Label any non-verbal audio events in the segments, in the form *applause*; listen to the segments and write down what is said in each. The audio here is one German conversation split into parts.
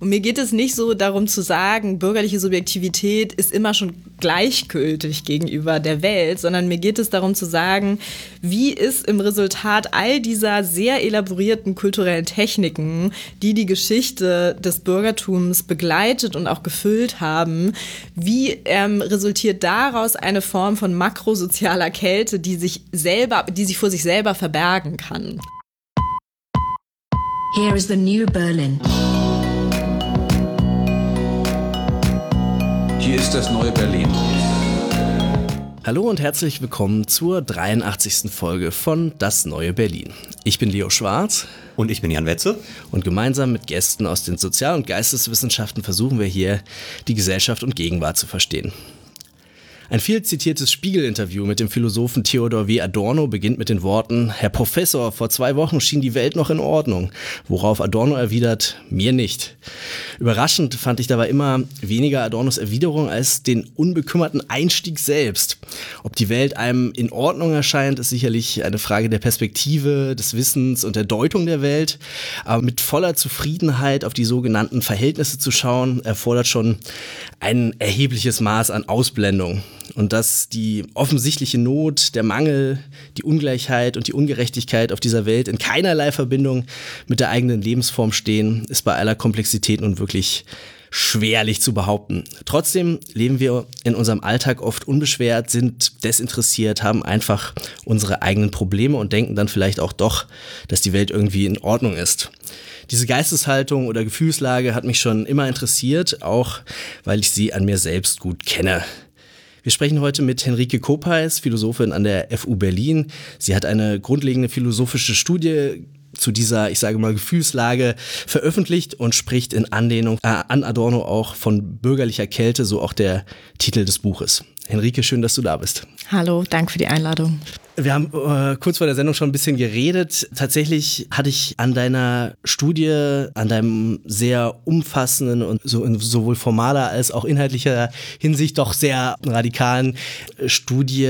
Und mir geht es nicht so darum zu sagen, bürgerliche Subjektivität ist immer schon gleichgültig gegenüber der Welt, sondern mir geht es darum zu sagen, wie ist im Resultat all dieser sehr elaborierten kulturellen Techniken, die die Geschichte des Bürgertums begleitet und auch gefüllt haben, wie ähm, resultiert daraus eine Form von makrosozialer Kälte, die sich selber, die sich vor sich selber verbergen kann. Here is the new Berlin. Hier ist das neue Berlin. Hallo und herzlich willkommen zur 83. Folge von Das neue Berlin. Ich bin Leo Schwarz. Und ich bin Jan Wetze. Und gemeinsam mit Gästen aus den Sozial- und Geisteswissenschaften versuchen wir hier, die Gesellschaft und Gegenwart zu verstehen. Ein viel zitiertes Spiegel-Interview mit dem Philosophen Theodor W. Adorno beginnt mit den Worten, Herr Professor, vor zwei Wochen schien die Welt noch in Ordnung, worauf Adorno erwidert, mir nicht. Überraschend fand ich dabei immer weniger Adornos Erwiderung als den unbekümmerten Einstieg selbst. Ob die Welt einem in Ordnung erscheint, ist sicherlich eine Frage der Perspektive, des Wissens und der Deutung der Welt, aber mit voller Zufriedenheit auf die sogenannten Verhältnisse zu schauen, erfordert schon ein erhebliches Maß an Ausblendung und dass die offensichtliche Not, der Mangel, die Ungleichheit und die Ungerechtigkeit auf dieser Welt in keinerlei Verbindung mit der eigenen Lebensform stehen, ist bei aller Komplexität nun wirklich schwerlich zu behaupten. Trotzdem leben wir in unserem Alltag oft unbeschwert, sind desinteressiert, haben einfach unsere eigenen Probleme und denken dann vielleicht auch doch, dass die Welt irgendwie in Ordnung ist. Diese Geisteshaltung oder Gefühlslage hat mich schon immer interessiert, auch weil ich sie an mir selbst gut kenne. Wir sprechen heute mit Henrike Kopeis, Philosophin an der FU Berlin. Sie hat eine grundlegende philosophische Studie zu dieser, ich sage mal, Gefühlslage veröffentlicht und spricht in Anlehnung äh, an Adorno auch von bürgerlicher Kälte, so auch der Titel des Buches. Henrike, schön, dass du da bist. Hallo, danke für die Einladung. Wir haben äh, kurz vor der Sendung schon ein bisschen geredet. Tatsächlich hatte ich an deiner Studie, an deinem sehr umfassenden und so in sowohl formaler als auch inhaltlicher Hinsicht doch sehr radikalen Studie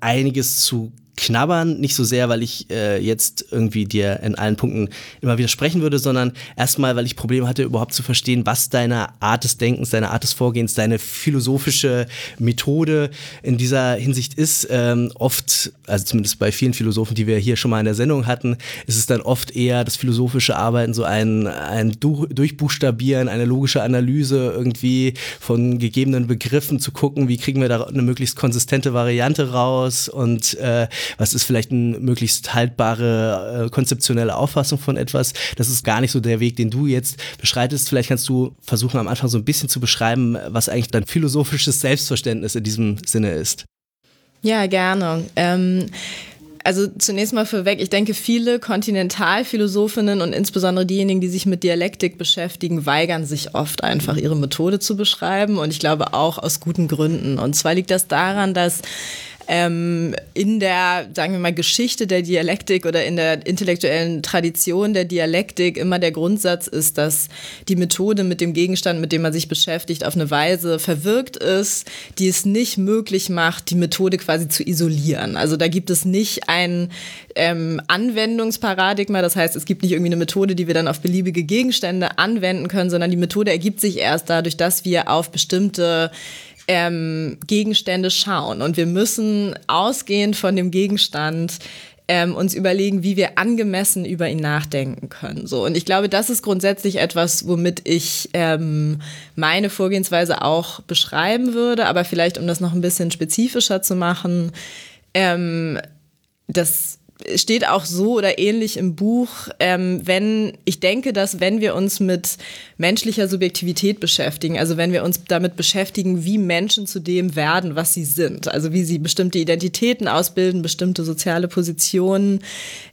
einiges zu knabbern, nicht so sehr, weil ich äh, jetzt irgendwie dir in allen Punkten immer widersprechen würde, sondern erstmal, weil ich Probleme hatte, überhaupt zu verstehen, was deine Art des Denkens, deine Art des Vorgehens, deine philosophische Methode in dieser Hinsicht ist. Ähm, oft, also zumindest bei vielen Philosophen, die wir hier schon mal in der Sendung hatten, ist es dann oft eher das philosophische Arbeiten, so ein, ein Durchbuchstabieren, eine logische Analyse irgendwie von gegebenen Begriffen zu gucken, wie kriegen wir da eine möglichst konsistente Variante raus und äh, was ist vielleicht eine möglichst haltbare äh, konzeptionelle Auffassung von etwas. Das ist gar nicht so der Weg, den du jetzt beschreitest. Vielleicht kannst du versuchen, am Anfang so ein bisschen zu beschreiben, was eigentlich dein philosophisches Selbstverständnis in diesem Sinne ist. Ja, gerne. Ähm also zunächst mal vorweg, ich denke, viele Kontinentalphilosophinnen und insbesondere diejenigen, die sich mit Dialektik beschäftigen, weigern sich oft einfach ihre Methode zu beschreiben und ich glaube auch aus guten Gründen. Und zwar liegt das daran, dass ähm, in der, sagen wir mal, Geschichte der Dialektik oder in der intellektuellen Tradition der Dialektik immer der Grundsatz ist, dass die Methode mit dem Gegenstand, mit dem man sich beschäftigt, auf eine Weise verwirkt ist, die es nicht möglich macht, die Methode quasi zu isolieren. Also da gibt es nicht ein ähm, Anwendungsparadigma, das heißt, es gibt nicht irgendwie eine Methode, die wir dann auf beliebige Gegenstände anwenden können, sondern die Methode ergibt sich erst dadurch, dass wir auf bestimmte ähm, Gegenstände schauen. Und wir müssen ausgehend von dem Gegenstand ähm, uns überlegen, wie wir angemessen über ihn nachdenken können. So und ich glaube, das ist grundsätzlich etwas, womit ich ähm, meine Vorgehensweise auch beschreiben würde. Aber vielleicht, um das noch ein bisschen spezifischer zu machen, ähm, das steht auch so oder ähnlich im Buch, ähm, wenn ich denke, dass wenn wir uns mit menschlicher Subjektivität beschäftigen, also wenn wir uns damit beschäftigen, wie Menschen zu dem werden, was sie sind, also wie sie bestimmte Identitäten ausbilden, bestimmte soziale Positionen,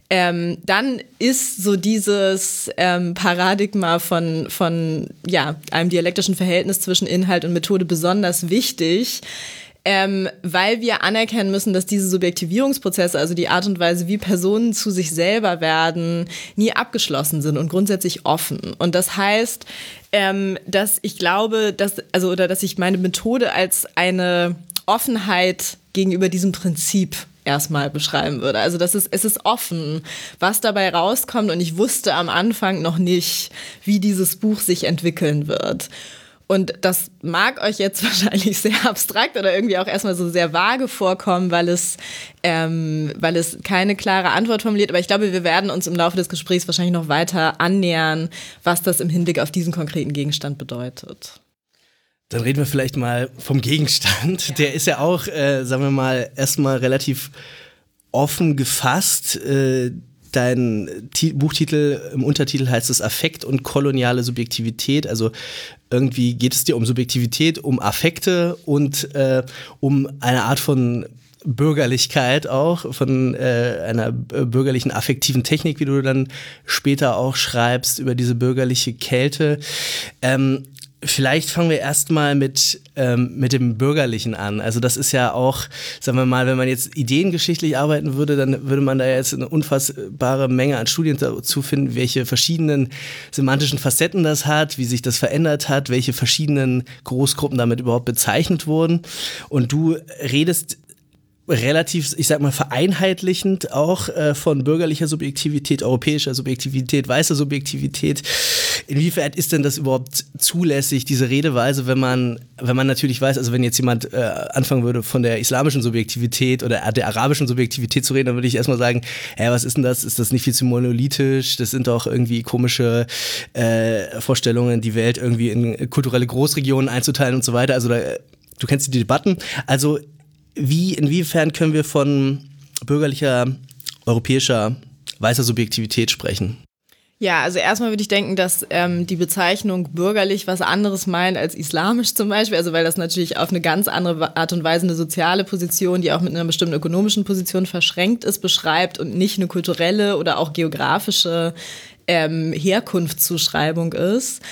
ähm, dann ist so dieses ähm, Paradigma von, von ja, einem dialektischen Verhältnis zwischen Inhalt und Methode besonders wichtig ähm, weil wir anerkennen müssen, dass diese Subjektivierungsprozesse, also die Art und Weise, wie Personen zu sich selber werden, nie abgeschlossen sind und grundsätzlich offen. Und das heißt, ähm, dass ich glaube, dass, also, oder dass ich meine Methode als eine Offenheit gegenüber diesem Prinzip erstmal beschreiben würde. Also das ist, es ist offen, was dabei rauskommt und ich wusste am Anfang noch nicht, wie dieses Buch sich entwickeln wird. Und das mag euch jetzt *laughs* wahrscheinlich sehr abstrakt oder irgendwie auch erstmal so sehr vage vorkommen, weil es, ähm, weil es keine klare Antwort formuliert. Aber ich glaube, wir werden uns im Laufe des Gesprächs wahrscheinlich noch weiter annähern, was das im Hinblick auf diesen konkreten Gegenstand bedeutet. Dann reden wir vielleicht mal vom Gegenstand. Ja. Der ist ja auch, äh, sagen wir mal, erstmal relativ offen gefasst. Äh, dein T Buchtitel, im Untertitel heißt es Affekt und koloniale Subjektivität. Also irgendwie geht es dir um Subjektivität, um Affekte und äh, um eine Art von Bürgerlichkeit auch, von äh, einer bürgerlichen affektiven Technik, wie du dann später auch schreibst, über diese bürgerliche Kälte. Ähm, Vielleicht fangen wir erstmal mit, ähm, mit dem Bürgerlichen an. Also das ist ja auch, sagen wir mal, wenn man jetzt ideengeschichtlich arbeiten würde, dann würde man da jetzt eine unfassbare Menge an Studien dazu finden, welche verschiedenen semantischen Facetten das hat, wie sich das verändert hat, welche verschiedenen Großgruppen damit überhaupt bezeichnet wurden. Und du redest relativ, ich sag mal, vereinheitlichend auch äh, von bürgerlicher Subjektivität, europäischer Subjektivität, weißer Subjektivität. Inwiefern ist denn das überhaupt zulässig, diese Redeweise, wenn man, wenn man natürlich weiß, also wenn jetzt jemand äh, anfangen würde, von der islamischen Subjektivität oder der arabischen Subjektivität zu reden, dann würde ich erstmal sagen, hä, was ist denn das? Ist das nicht viel zu monolithisch? Das sind doch irgendwie komische äh, Vorstellungen, die Welt irgendwie in kulturelle Großregionen einzuteilen und so weiter. Also da, du kennst die Debatten. Also wie, inwiefern können wir von bürgerlicher, europäischer, weißer Subjektivität sprechen? Ja, also erstmal würde ich denken, dass ähm, die Bezeichnung bürgerlich was anderes meint als islamisch zum Beispiel, also weil das natürlich auf eine ganz andere Art und Weise eine soziale Position, die auch mit einer bestimmten ökonomischen Position verschränkt ist, beschreibt und nicht eine kulturelle oder auch geografische ähm, Herkunftszuschreibung ist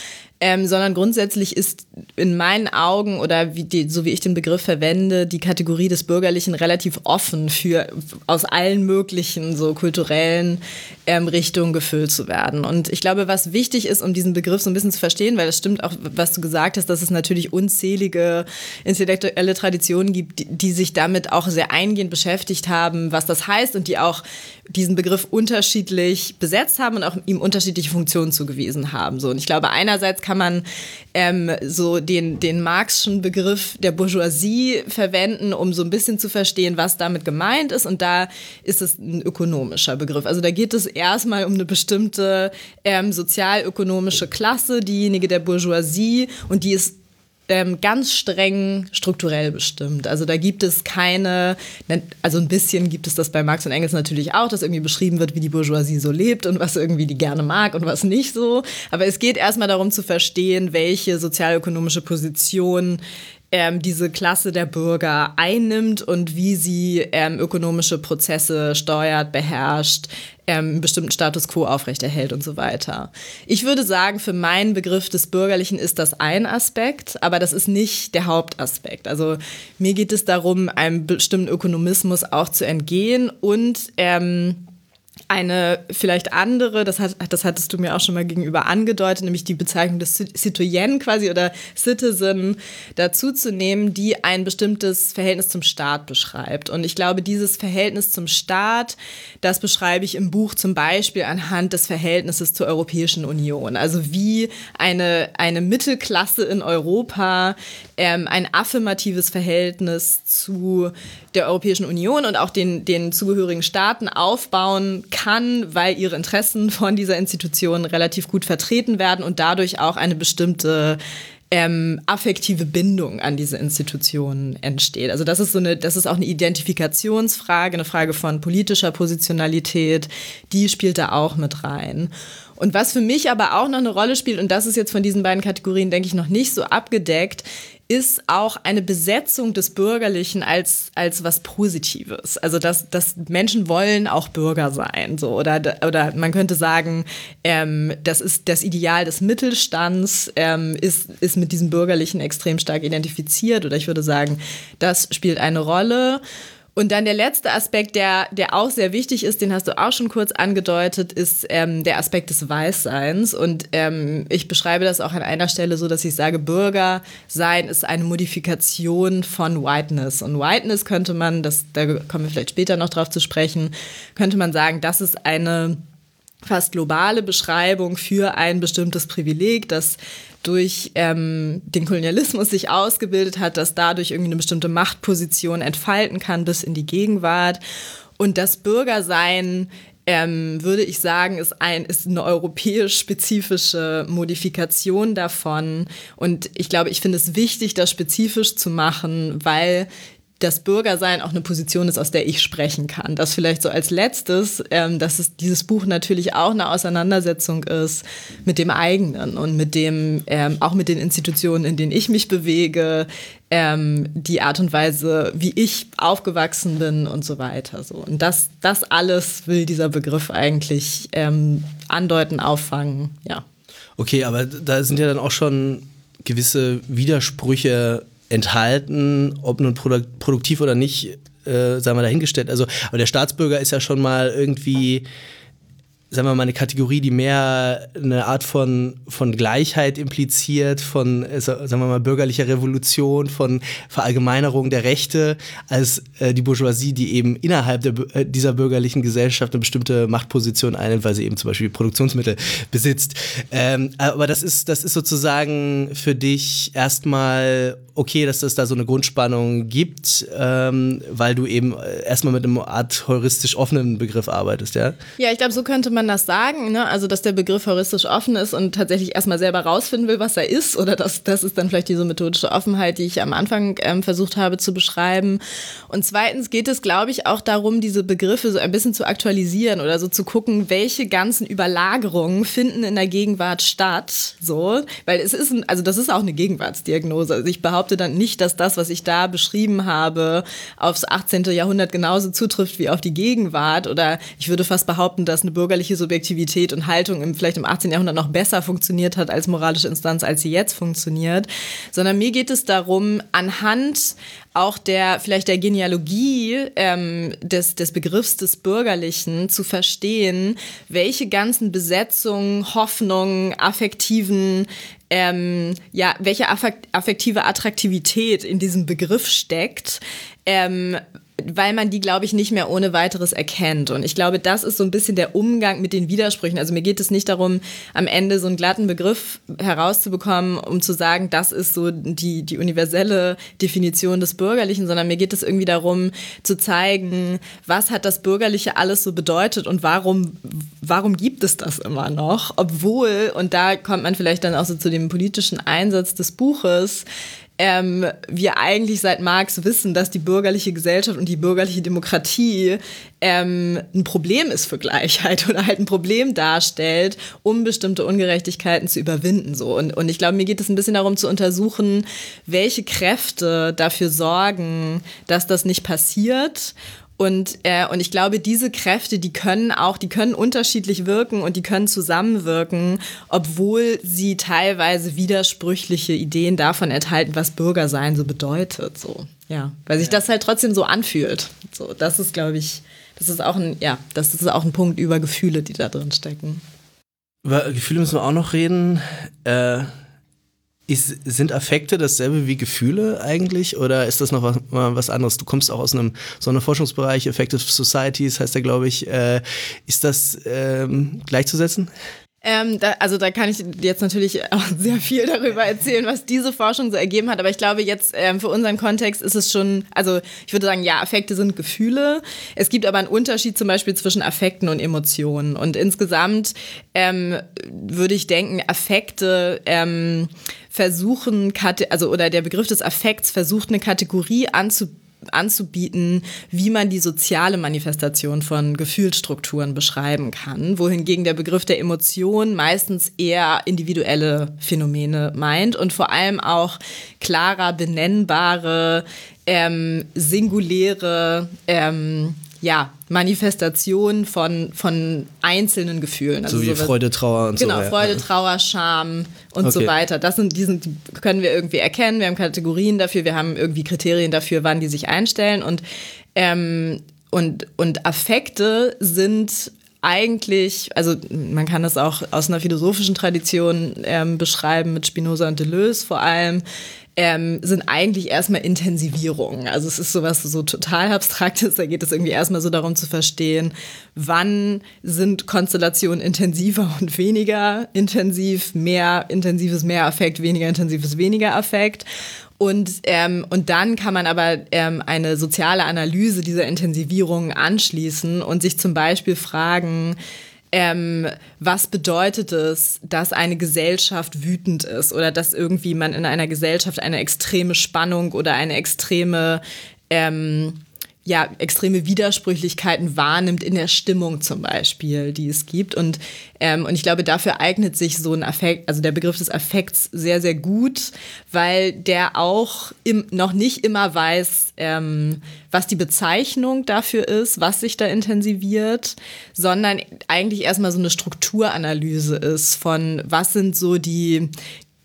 ähm, sondern grundsätzlich ist in meinen Augen oder wie die, so wie ich den Begriff verwende, die Kategorie des Bürgerlichen relativ offen für aus allen möglichen so kulturellen ähm, Richtungen gefüllt zu werden. Und ich glaube, was wichtig ist, um diesen Begriff so ein bisschen zu verstehen, weil es stimmt auch, was du gesagt hast, dass es natürlich unzählige intellektuelle Traditionen gibt, die, die sich damit auch sehr eingehend beschäftigt haben, was das heißt und die auch diesen Begriff unterschiedlich besetzt haben und auch ihm unterschiedliche Funktionen zugewiesen haben. So, und ich glaube, einerseits kann man ähm, so den, den Marxischen Begriff der Bourgeoisie verwenden, um so ein bisschen zu verstehen, was damit gemeint ist. Und da ist es ein ökonomischer Begriff. Also da geht es erstmal um eine bestimmte ähm, sozialökonomische Klasse, diejenige der Bourgeoisie, und die ist ähm, ganz streng strukturell bestimmt. Also da gibt es keine, also ein bisschen gibt es das bei Marx und Engels natürlich auch, dass irgendwie beschrieben wird, wie die Bourgeoisie so lebt und was irgendwie die gerne mag und was nicht so. Aber es geht erstmal darum zu verstehen, welche sozialökonomische Position ähm, diese Klasse der Bürger einnimmt und wie sie ähm, ökonomische Prozesse steuert, beherrscht, ähm, einen bestimmten Status quo aufrechterhält und so weiter. Ich würde sagen, für meinen Begriff des Bürgerlichen ist das ein Aspekt, aber das ist nicht der Hauptaspekt. Also mir geht es darum, einem bestimmten Ökonomismus auch zu entgehen und ähm, eine vielleicht andere, das, hat, das hattest du mir auch schon mal gegenüber angedeutet, nämlich die Bezeichnung des Citoyen quasi oder Citizen dazu zu nehmen, die ein bestimmtes Verhältnis zum Staat beschreibt. Und ich glaube, dieses Verhältnis zum Staat, das beschreibe ich im Buch zum Beispiel anhand des Verhältnisses zur Europäischen Union. Also wie eine, eine Mittelklasse in Europa ähm, ein affirmatives Verhältnis zu der Europäischen Union und auch den, den zugehörigen Staaten aufbauen kann, weil ihre Interessen von dieser Institution relativ gut vertreten werden und dadurch auch eine bestimmte ähm, affektive Bindung an diese Institutionen entsteht. Also das ist so eine, das ist auch eine Identifikationsfrage, eine Frage von politischer Positionalität, die spielt da auch mit rein. Und was für mich aber auch noch eine Rolle spielt, und das ist jetzt von diesen beiden Kategorien, denke ich, noch nicht so abgedeckt, ist auch eine Besetzung des Bürgerlichen als, als was Positives. Also, dass, dass Menschen wollen auch Bürger sein. So. Oder, oder man könnte sagen, ähm, das ist das Ideal des Mittelstands, ähm, ist, ist mit diesem Bürgerlichen extrem stark identifiziert. Oder ich würde sagen, das spielt eine Rolle. Und dann der letzte Aspekt, der, der auch sehr wichtig ist, den hast du auch schon kurz angedeutet, ist ähm, der Aspekt des Weißseins. Und ähm, ich beschreibe das auch an einer Stelle so, dass ich sage, Bürger sein ist eine Modifikation von Whiteness. Und Whiteness könnte man, das, da kommen wir vielleicht später noch drauf zu sprechen, könnte man sagen, das ist eine fast globale Beschreibung für ein bestimmtes Privileg, das durch ähm, den Kolonialismus sich ausgebildet hat, das dadurch irgendwie eine bestimmte Machtposition entfalten kann bis in die Gegenwart. Und das Bürgersein ähm, würde ich sagen, ist, ein, ist eine europäisch spezifische Modifikation davon. Und ich glaube, ich finde es wichtig, das spezifisch zu machen, weil das Bürgersein auch eine Position ist, aus der ich sprechen kann. Das vielleicht so als letztes, ähm, dass es dieses Buch natürlich auch eine Auseinandersetzung ist mit dem eigenen und mit dem, ähm, auch mit den Institutionen, in denen ich mich bewege, ähm, die Art und Weise, wie ich aufgewachsen bin und so weiter. So. Und das, das alles will dieser Begriff eigentlich ähm, andeuten, auffangen, ja. Okay, aber da sind ja dann auch schon gewisse Widersprüche enthalten, ob nun produktiv oder nicht, äh, sagen wir dahingestellt. Also, aber der Staatsbürger ist ja schon mal irgendwie sagen wir mal, eine Kategorie, die mehr eine Art von, von Gleichheit impliziert, von, äh, sagen wir mal, bürgerlicher Revolution, von Verallgemeinerung der Rechte, als äh, die Bourgeoisie, die eben innerhalb der, äh, dieser bürgerlichen Gesellschaft eine bestimmte Machtposition einnimmt, weil sie eben zum Beispiel Produktionsmittel besitzt. Ähm, aber das ist, das ist sozusagen für dich erstmal okay, dass es da so eine Grundspannung gibt, ähm, weil du eben äh, erstmal mit einem Art heuristisch offenen Begriff arbeitest, ja? Ja, ich glaube, so könnte man das sagen, ne? Also, dass der Begriff heuristisch offen ist und tatsächlich erstmal selber rausfinden will, was er ist, oder das, das ist dann vielleicht diese methodische Offenheit, die ich am Anfang ähm, versucht habe zu beschreiben. Und zweitens geht es, glaube ich, auch darum, diese Begriffe so ein bisschen zu aktualisieren oder so zu gucken, welche ganzen Überlagerungen finden in der Gegenwart statt, so, weil es ist, ein, also das ist auch eine Gegenwartsdiagnose. Also ich behaupte, behaupte dann nicht, dass das, was ich da beschrieben habe, aufs 18. Jahrhundert genauso zutrifft wie auf die Gegenwart. Oder ich würde fast behaupten, dass eine bürgerliche Subjektivität und Haltung im, vielleicht im 18. Jahrhundert noch besser funktioniert hat als moralische Instanz, als sie jetzt funktioniert. Sondern mir geht es darum, anhand auch der vielleicht der Genealogie ähm, des, des Begriffs des Bürgerlichen zu verstehen, welche ganzen Besetzungen, Hoffnungen, affektiven ähm, ja, welche affektive Attraktivität in diesem Begriff steckt, ähm, weil man die, glaube ich, nicht mehr ohne weiteres erkennt. Und ich glaube, das ist so ein bisschen der Umgang mit den Widersprüchen. Also mir geht es nicht darum, am Ende so einen glatten Begriff herauszubekommen, um zu sagen, das ist so die, die universelle Definition des Bürgerlichen, sondern mir geht es irgendwie darum, zu zeigen, was hat das Bürgerliche alles so bedeutet und warum, warum gibt es das immer noch? Obwohl, und da kommt man vielleicht dann auch so zu dem politischen Einsatz des Buches, ähm, wir eigentlich seit Marx wissen, dass die bürgerliche Gesellschaft und die bürgerliche Demokratie ähm, ein Problem ist für Gleichheit oder halt ein Problem darstellt, um bestimmte Ungerechtigkeiten zu überwinden. So. Und, und ich glaube, mir geht es ein bisschen darum zu untersuchen, welche Kräfte dafür sorgen, dass das nicht passiert und, äh, und ich glaube, diese Kräfte, die können auch, die können unterschiedlich wirken und die können zusammenwirken, obwohl sie teilweise widersprüchliche Ideen davon enthalten, was Bürgersein so bedeutet. So, ja, weil sich das halt trotzdem so anfühlt. So, das ist, glaube ich, das ist auch ein, ja, das ist auch ein Punkt über Gefühle, die da drin stecken. Über Gefühle müssen wir auch noch reden. Äh ist, sind Affekte dasselbe wie Gefühle eigentlich oder ist das noch was, was anderes? Du kommst auch aus einem so einem Forschungsbereich, Affective Societies heißt der, glaube ich. Äh, ist das ähm, gleichzusetzen? Ähm, da, also da kann ich jetzt natürlich auch *laughs* sehr viel darüber erzählen, was diese Forschung so ergeben hat. Aber ich glaube, jetzt ähm, für unseren Kontext ist es schon, also ich würde sagen, ja, Affekte sind Gefühle. Es gibt aber einen Unterschied zum Beispiel zwischen Affekten und Emotionen. Und insgesamt ähm, würde ich denken, Affekte ähm, versuchen, also oder der Begriff des Affekts versucht eine Kategorie anzubieten anzubieten, wie man die soziale Manifestation von Gefühlsstrukturen beschreiben kann, wohingegen der Begriff der Emotion meistens eher individuelle Phänomene meint und vor allem auch klarer benennbare ähm, singuläre ähm, ja, Manifestation von, von einzelnen Gefühlen. Also so wie sowas, Freude, Trauer und genau, so. Genau, Freude, Trauer, Scham und okay. so weiter. Das sind, die, sind, die können wir irgendwie erkennen. Wir haben Kategorien dafür, wir haben irgendwie Kriterien dafür, wann die sich einstellen. Und, ähm, und, und Affekte sind eigentlich, also man kann das auch aus einer philosophischen Tradition ähm, beschreiben, mit Spinoza und Deleuze vor allem, ähm, sind eigentlich erstmal Intensivierungen. Also es ist sowas so total abstraktes, da geht es irgendwie erstmal so darum zu verstehen, wann sind Konstellationen intensiver und weniger intensiv, mehr intensives mehr Affekt, weniger intensives weniger Affekt. Und, ähm, und dann kann man aber ähm, eine soziale Analyse dieser Intensivierungen anschließen und sich zum Beispiel fragen, ähm, was bedeutet es, dass eine Gesellschaft wütend ist oder dass irgendwie man in einer Gesellschaft eine extreme Spannung oder eine extreme ähm, ja, extreme Widersprüchlichkeiten wahrnimmt in der Stimmung zum Beispiel, die es gibt. Und, ähm, und ich glaube, dafür eignet sich so ein Affekt, also der Begriff des Affekts sehr, sehr gut, weil der auch im, noch nicht immer weiß, ähm, was die Bezeichnung dafür ist, was sich da intensiviert, sondern eigentlich erstmal so eine Strukturanalyse ist von, was sind so die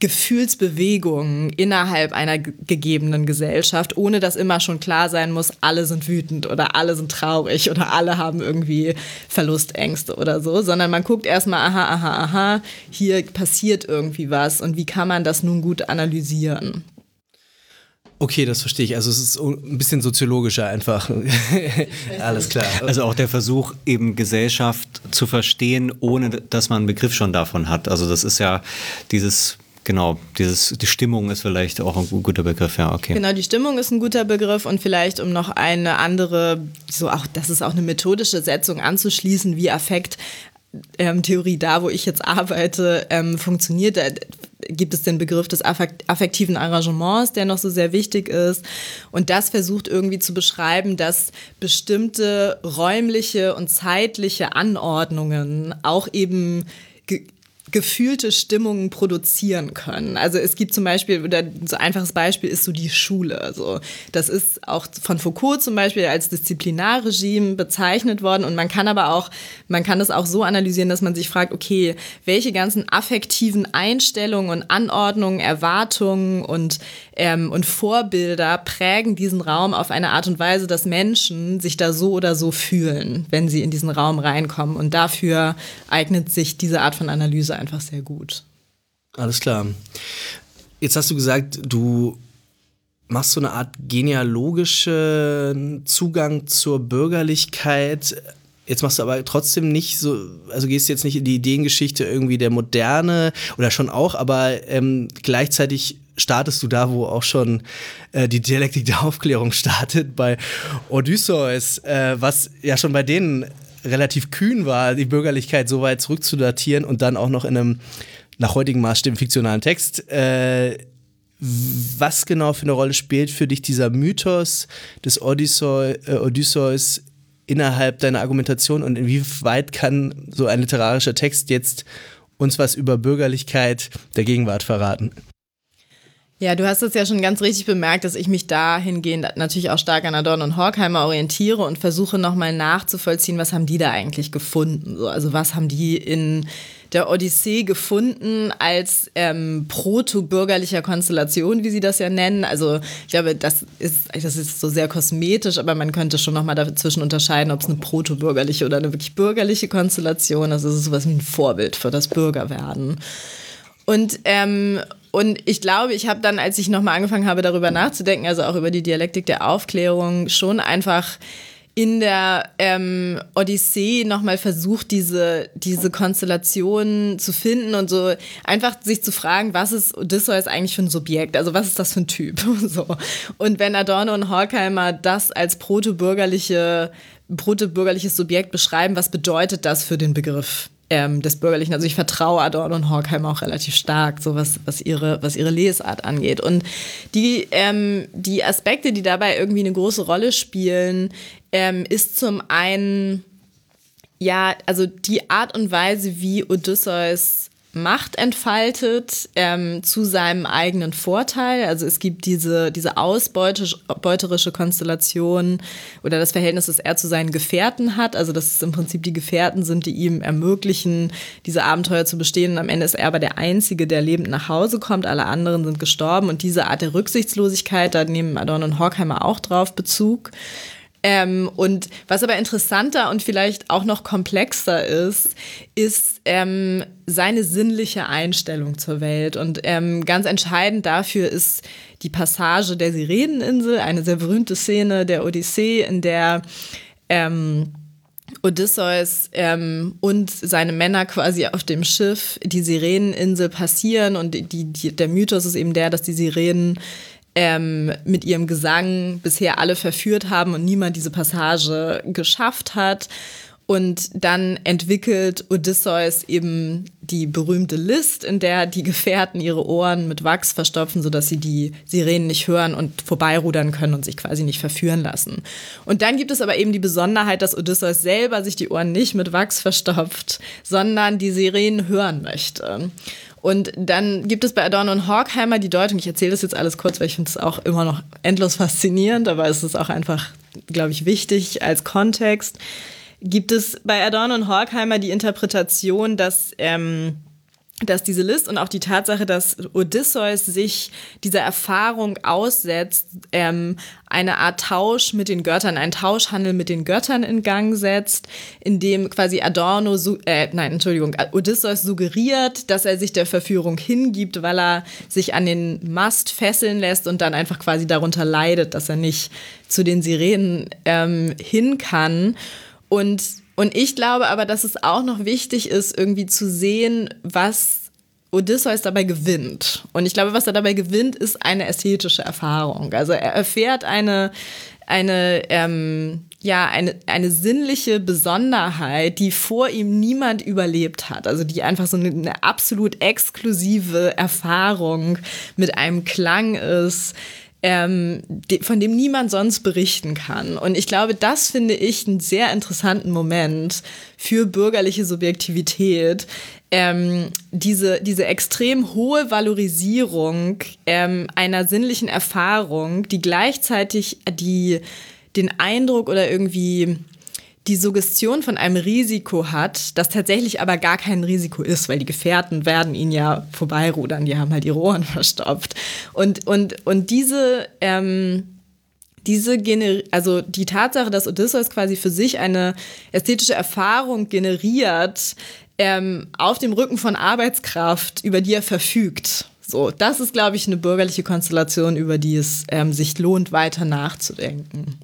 Gefühlsbewegungen innerhalb einer gegebenen Gesellschaft, ohne dass immer schon klar sein muss, alle sind wütend oder alle sind traurig oder alle haben irgendwie Verlustängste oder so, sondern man guckt erstmal, aha, aha, aha, hier passiert irgendwie was und wie kann man das nun gut analysieren? Okay, das verstehe ich. Also es ist ein bisschen soziologischer einfach. *laughs* Alles klar. Also auch der Versuch, eben Gesellschaft zu verstehen, ohne dass man einen Begriff schon davon hat. Also das ist ja dieses Genau, dieses, die Stimmung ist vielleicht auch ein guter Begriff, ja, okay. Genau, die Stimmung ist ein guter Begriff und vielleicht um noch eine andere, so auch, das ist auch eine methodische Setzung anzuschließen, wie Affekt ähm, Theorie da, wo ich jetzt arbeite, ähm, funktioniert. Da gibt es den Begriff des affektiven Arrangements, der noch so sehr wichtig ist. Und das versucht irgendwie zu beschreiben, dass bestimmte räumliche und zeitliche Anordnungen auch eben gefühlte Stimmungen produzieren können. Also es gibt zum Beispiel, so ein einfaches Beispiel ist so die Schule. Also das ist auch von Foucault zum Beispiel als Disziplinarregime bezeichnet worden und man kann aber auch, man kann das auch so analysieren, dass man sich fragt, okay, welche ganzen affektiven Einstellungen und Anordnungen, Erwartungen und, ähm, und Vorbilder prägen diesen Raum auf eine Art und Weise, dass Menschen sich da so oder so fühlen, wenn sie in diesen Raum reinkommen. Und dafür eignet sich diese Art von Analyse einfach sehr gut. Alles klar. Jetzt hast du gesagt, du machst so eine Art genealogischen Zugang zur Bürgerlichkeit. Jetzt machst du aber trotzdem nicht so, also gehst jetzt nicht in die Ideengeschichte irgendwie der Moderne oder schon auch, aber ähm, gleichzeitig startest du da, wo auch schon äh, die Dialektik der Aufklärung startet, bei Odysseus, äh, was ja schon bei denen relativ kühn war, die Bürgerlichkeit so weit zurückzudatieren und dann auch noch in einem nach heutigen Maßstäben fiktionalen Text. Äh, was genau für eine Rolle spielt für dich dieser Mythos des Odysseu, äh, Odysseus innerhalb deiner Argumentation und inwieweit kann so ein literarischer Text jetzt uns was über Bürgerlichkeit der Gegenwart verraten? Ja, du hast es ja schon ganz richtig bemerkt, dass ich mich dahingehend natürlich auch stark an Adorno und Horkheimer orientiere und versuche nochmal nachzuvollziehen, was haben die da eigentlich gefunden? Also was haben die in der Odyssee gefunden als ähm, proto-bürgerlicher Konstellation, wie sie das ja nennen. Also ich glaube, das ist, das ist so sehr kosmetisch, aber man könnte schon nochmal dazwischen unterscheiden, ob es eine proto-bürgerliche oder eine wirklich bürgerliche Konstellation ist. Also es ist sowas wie ein Vorbild für das Bürgerwerden. Und, ähm, und ich glaube, ich habe dann, als ich nochmal angefangen habe, darüber nachzudenken, also auch über die Dialektik der Aufklärung, schon einfach in der ähm, Odyssee nochmal versucht, diese, diese Konstellation zu finden und so einfach sich zu fragen, was ist Odysseus eigentlich für ein Subjekt? Also was ist das für ein Typ? *laughs* so. Und wenn Adorno und Horkheimer das als protobürgerliche, protobürgerliches Subjekt beschreiben, was bedeutet das für den Begriff? Ähm, des Bürgerlichen. Also ich vertraue Adorno und Horkheim auch relativ stark, so was, was, ihre, was ihre Lesart angeht. Und die, ähm, die Aspekte, die dabei irgendwie eine große Rolle spielen, ähm, ist zum einen, ja, also die Art und Weise, wie Odysseus Macht entfaltet ähm, zu seinem eigenen Vorteil. Also es gibt diese, diese ausbeuterische Konstellation oder das Verhältnis, das er zu seinen Gefährten hat. Also dass es im Prinzip die Gefährten sind, die ihm ermöglichen, diese Abenteuer zu bestehen. Und am Ende ist er aber der Einzige, der lebend nach Hause kommt. Alle anderen sind gestorben. Und diese Art der Rücksichtslosigkeit, da nehmen Adorno und Horkheimer auch drauf Bezug. Ähm, und was aber interessanter und vielleicht auch noch komplexer ist, ist ähm, seine sinnliche Einstellung zur Welt. Und ähm, ganz entscheidend dafür ist die Passage der Sireneninsel, eine sehr berühmte Szene der Odyssee, in der ähm, Odysseus ähm, und seine Männer quasi auf dem Schiff die Sireneninsel passieren und die, die, der Mythos ist eben der, dass die Sirenen ähm, mit ihrem Gesang bisher alle verführt haben und niemand diese Passage geschafft hat. Und dann entwickelt Odysseus eben die berühmte List, in der die Gefährten ihre Ohren mit Wachs verstopfen, sodass sie die Sirenen nicht hören und vorbeirudern können und sich quasi nicht verführen lassen. Und dann gibt es aber eben die Besonderheit, dass Odysseus selber sich die Ohren nicht mit Wachs verstopft, sondern die Sirenen hören möchte. Und dann gibt es bei Adorno und Horkheimer die Deutung, ich erzähle das jetzt alles kurz, weil ich finde es auch immer noch endlos faszinierend, aber es ist auch einfach, glaube ich, wichtig als Kontext. Gibt es bei Adorno und Horkheimer die Interpretation, dass ähm, dass diese List und auch die Tatsache, dass Odysseus sich dieser Erfahrung aussetzt, ähm, eine Art Tausch mit den Göttern, einen Tauschhandel mit den Göttern in Gang setzt, in dem quasi Adorno, äh, nein, Entschuldigung, Odysseus suggeriert, dass er sich der Verführung hingibt, weil er sich an den Mast fesseln lässt und dann einfach quasi darunter leidet, dass er nicht zu den Sirenen ähm, hin kann. Und und ich glaube aber, dass es auch noch wichtig ist, irgendwie zu sehen, was Odysseus dabei gewinnt. Und ich glaube, was er dabei gewinnt, ist eine ästhetische Erfahrung. Also er erfährt eine, eine, ähm, ja, eine, eine sinnliche Besonderheit, die vor ihm niemand überlebt hat. Also die einfach so eine, eine absolut exklusive Erfahrung mit einem Klang ist, ähm, von dem niemand sonst berichten kann. Und ich glaube, das finde ich einen sehr interessanten Moment für bürgerliche Subjektivität. Ähm, diese, diese extrem hohe Valorisierung ähm, einer sinnlichen Erfahrung, die gleichzeitig die, den Eindruck oder irgendwie die Suggestion von einem Risiko hat, das tatsächlich aber gar kein Risiko ist, weil die Gefährten werden ihn ja vorbeirudern, die haben halt ihre Ohren *laughs* verstopft. Und, und, und diese, ähm, diese Gener also die Tatsache, dass Odysseus quasi für sich eine ästhetische Erfahrung generiert, ähm, auf dem Rücken von Arbeitskraft, über die er verfügt. So, das ist, glaube ich, eine bürgerliche Konstellation, über die es ähm, sich lohnt, weiter nachzudenken.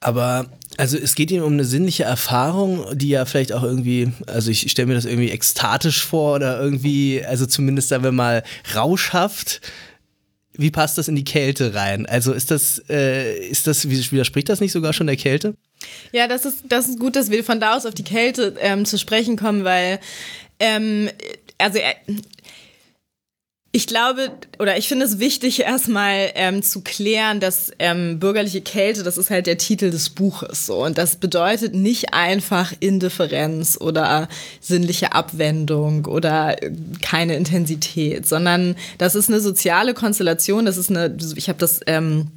Aber also es geht ihm um eine sinnliche Erfahrung, die ja vielleicht auch irgendwie, also ich stelle mir das irgendwie ekstatisch vor oder irgendwie, also zumindest sagen wir mal rauschhaft. Wie passt das in die Kälte rein? Also ist das, äh, ist das, widerspricht das nicht sogar schon der Kälte? Ja, das ist, das ist gut, dass wir von da aus auf die Kälte ähm, zu sprechen kommen, weil ähm, also er, ich glaube, oder ich finde es wichtig, erstmal ähm, zu klären, dass ähm, bürgerliche Kälte, das ist halt der Titel des Buches so. Und das bedeutet nicht einfach Indifferenz oder sinnliche Abwendung oder äh, keine Intensität, sondern das ist eine soziale Konstellation, das ist eine, ich habe das ähm,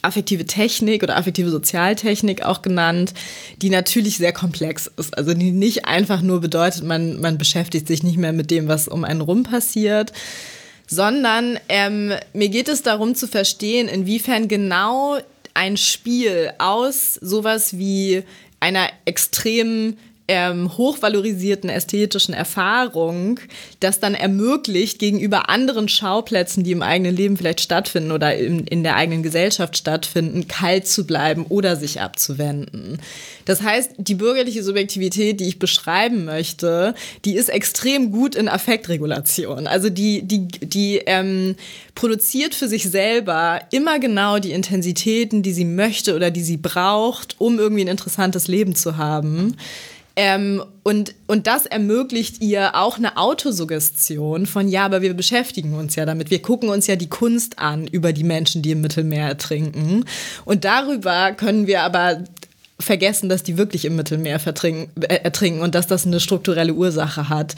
affektive Technik oder affektive Sozialtechnik auch genannt, die natürlich sehr komplex ist. Also die nicht einfach nur bedeutet, man, man beschäftigt sich nicht mehr mit dem, was um einen rum passiert, sondern ähm, mir geht es darum zu verstehen, inwiefern genau ein Spiel aus sowas wie einer extremen ähm, hochvalorisierten ästhetischen Erfahrung, das dann ermöglicht, gegenüber anderen Schauplätzen, die im eigenen Leben vielleicht stattfinden oder in, in der eigenen Gesellschaft stattfinden, kalt zu bleiben oder sich abzuwenden. Das heißt, die bürgerliche Subjektivität, die ich beschreiben möchte, die ist extrem gut in Affektregulation. Also die, die, die ähm, produziert für sich selber immer genau die Intensitäten, die sie möchte oder die sie braucht, um irgendwie ein interessantes Leben zu haben. Ähm, und, und das ermöglicht ihr auch eine Autosuggestion von, ja, aber wir beschäftigen uns ja damit. Wir gucken uns ja die Kunst an über die Menschen, die im Mittelmeer ertrinken. Und darüber können wir aber vergessen, dass die wirklich im Mittelmeer äh, ertrinken und dass das eine strukturelle Ursache hat.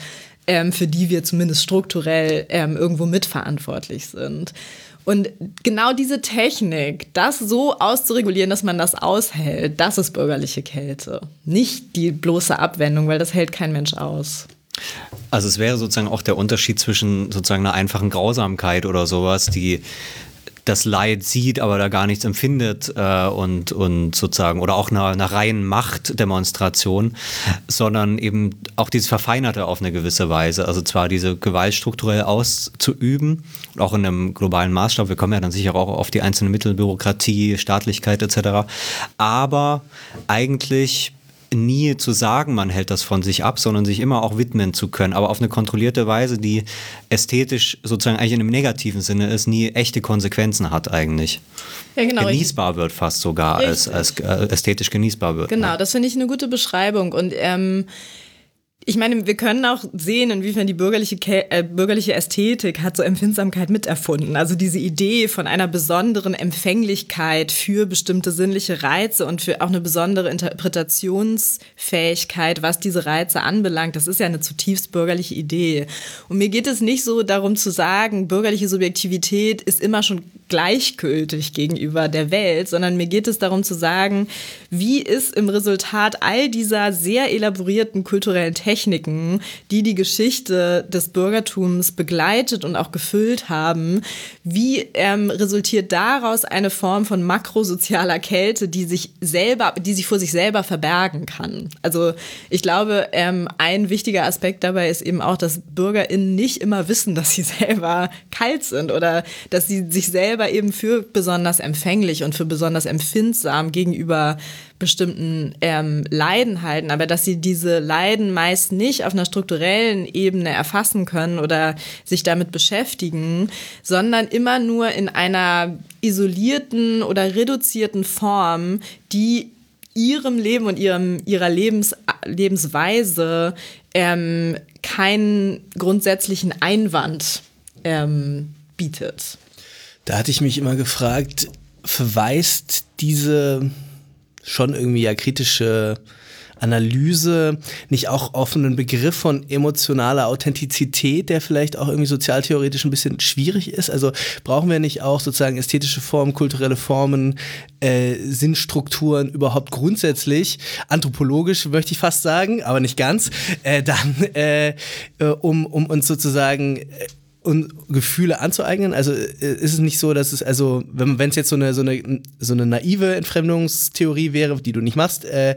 Ähm, für die wir zumindest strukturell ähm, irgendwo mitverantwortlich sind. Und genau diese Technik, das so auszuregulieren, dass man das aushält, das ist bürgerliche Kälte. Nicht die bloße Abwendung, weil das hält kein Mensch aus. Also es wäre sozusagen auch der Unterschied zwischen sozusagen einer einfachen Grausamkeit oder sowas, die das Leid sieht, aber da gar nichts empfindet äh, und, und sozusagen, oder auch einer, einer reinen Machtdemonstration, sondern eben auch dieses Verfeinerte auf eine gewisse Weise. Also zwar diese Gewalt strukturell auszuüben, auch in einem globalen Maßstab, wir kommen ja dann sicher auch auf die einzelnen Mittel, Bürokratie, Staatlichkeit etc., aber eigentlich nie zu sagen, man hält das von sich ab, sondern sich immer auch widmen zu können, aber auf eine kontrollierte Weise, die ästhetisch sozusagen eigentlich in einem negativen Sinne ist, nie echte Konsequenzen hat eigentlich. Ja, genau, genießbar wird fast sogar, als, als äh, ästhetisch genießbar wird. Genau, das finde ich eine gute Beschreibung und ähm, ich meine, wir können auch sehen, inwiefern die bürgerliche, äh, bürgerliche Ästhetik hat so Empfindsamkeit miterfunden. Also diese Idee von einer besonderen Empfänglichkeit für bestimmte sinnliche Reize und für auch eine besondere Interpretationsfähigkeit, was diese Reize anbelangt, das ist ja eine zutiefst bürgerliche Idee. Und mir geht es nicht so darum zu sagen, bürgerliche Subjektivität ist immer schon gleichgültig gegenüber der Welt, sondern mir geht es darum zu sagen, wie ist im Resultat all dieser sehr elaborierten kulturellen Techniken die die Geschichte des Bürgertums begleitet und auch gefüllt haben, wie ähm, resultiert daraus eine Form von makrosozialer Kälte, die sich selber, die sich vor sich selber verbergen kann. Also ich glaube, ähm, ein wichtiger Aspekt dabei ist eben auch, dass BürgerInnen nicht immer wissen, dass sie selber kalt sind oder dass sie sich selber eben für besonders empfänglich und für besonders empfindsam gegenüber bestimmten ähm, Leiden halten, aber dass sie diese Leiden meist nicht auf einer strukturellen Ebene erfassen können oder sich damit beschäftigen, sondern immer nur in einer isolierten oder reduzierten Form, die ihrem Leben und ihrem, ihrer Lebens, Lebensweise ähm, keinen grundsätzlichen Einwand ähm, bietet. Da hatte ich mich immer gefragt, verweist diese schon irgendwie ja kritische Analyse nicht auch auf einen Begriff von emotionaler Authentizität, der vielleicht auch irgendwie sozialtheoretisch ein bisschen schwierig ist? Also brauchen wir nicht auch sozusagen ästhetische Formen, kulturelle Formen, äh, Sinnstrukturen überhaupt grundsätzlich, anthropologisch möchte ich fast sagen, aber nicht ganz, äh, dann äh, äh um, um uns sozusagen äh, und Gefühle anzueignen? Also äh, ist es nicht so, dass es, also, wenn es jetzt so eine, so, eine, so eine naive Entfremdungstheorie wäre, die du nicht machst, äh,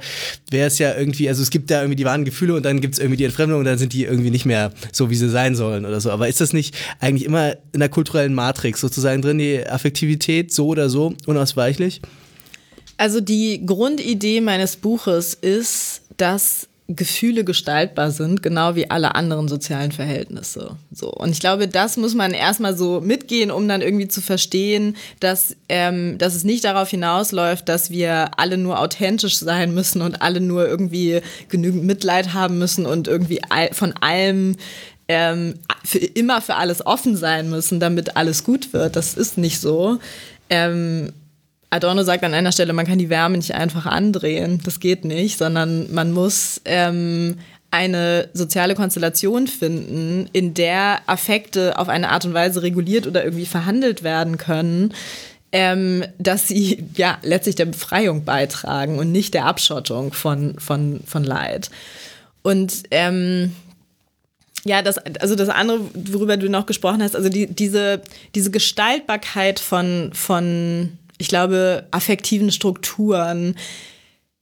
wäre es ja irgendwie, also es gibt da irgendwie die wahren Gefühle und dann gibt es irgendwie die Entfremdung und dann sind die irgendwie nicht mehr so, wie sie sein sollen oder so. Aber ist das nicht eigentlich immer in der kulturellen Matrix sozusagen drin, die Affektivität so oder so unausweichlich? Also die Grundidee meines Buches ist, dass Gefühle gestaltbar sind, genau wie alle anderen sozialen Verhältnisse. So. Und ich glaube, das muss man erstmal so mitgehen, um dann irgendwie zu verstehen, dass, ähm, dass es nicht darauf hinausläuft, dass wir alle nur authentisch sein müssen und alle nur irgendwie genügend Mitleid haben müssen und irgendwie von allem ähm, für immer für alles offen sein müssen, damit alles gut wird. Das ist nicht so. Ähm, Adorno sagt an einer Stelle, man kann die Wärme nicht einfach andrehen. Das geht nicht, sondern man muss ähm, eine soziale Konstellation finden, in der Affekte auf eine Art und Weise reguliert oder irgendwie verhandelt werden können, ähm, dass sie ja letztlich der Befreiung beitragen und nicht der Abschottung von, von, von Leid. Und ähm, ja, das, also das andere, worüber du noch gesprochen hast, also die, diese, diese Gestaltbarkeit von, von ich glaube, affektiven Strukturen.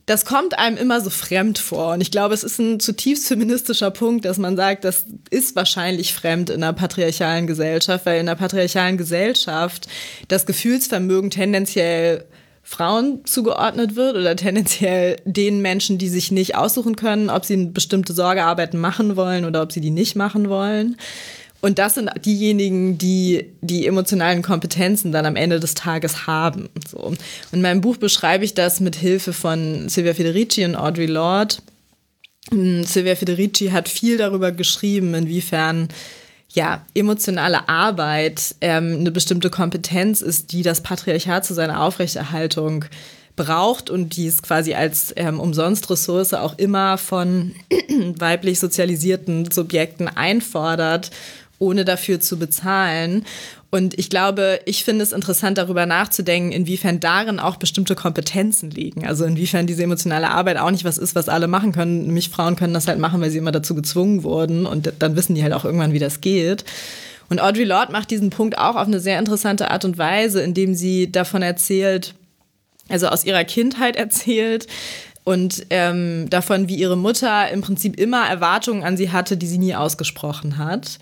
Das kommt einem immer so fremd vor. Und ich glaube, es ist ein zutiefst feministischer Punkt, dass man sagt, das ist wahrscheinlich fremd in einer patriarchalen Gesellschaft, weil in einer patriarchalen Gesellschaft das Gefühlsvermögen tendenziell Frauen zugeordnet wird oder tendenziell den Menschen, die sich nicht aussuchen können, ob sie bestimmte Sorgearbeiten machen wollen oder ob sie die nicht machen wollen. Und das sind diejenigen, die die emotionalen Kompetenzen dann am Ende des Tages haben. So. In meinem Buch beschreibe ich das mit Hilfe von Silvia Federici und Audre Lorde. Hm, Silvia Federici hat viel darüber geschrieben, inwiefern ja, emotionale Arbeit ähm, eine bestimmte Kompetenz ist, die das Patriarchat zu seiner Aufrechterhaltung braucht und die es quasi als ähm, Umsonst-Ressource auch immer von *clears throat* weiblich sozialisierten Subjekten einfordert, ohne dafür zu bezahlen. Und ich glaube, ich finde es interessant, darüber nachzudenken, inwiefern darin auch bestimmte Kompetenzen liegen. Also inwiefern diese emotionale Arbeit auch nicht was ist, was alle machen können. Nämlich Frauen können das halt machen, weil sie immer dazu gezwungen wurden. Und dann wissen die halt auch irgendwann, wie das geht. Und Audre Lorde macht diesen Punkt auch auf eine sehr interessante Art und Weise, indem sie davon erzählt, also aus ihrer Kindheit erzählt, und ähm, davon, wie ihre Mutter im Prinzip immer Erwartungen an sie hatte, die sie nie ausgesprochen hat.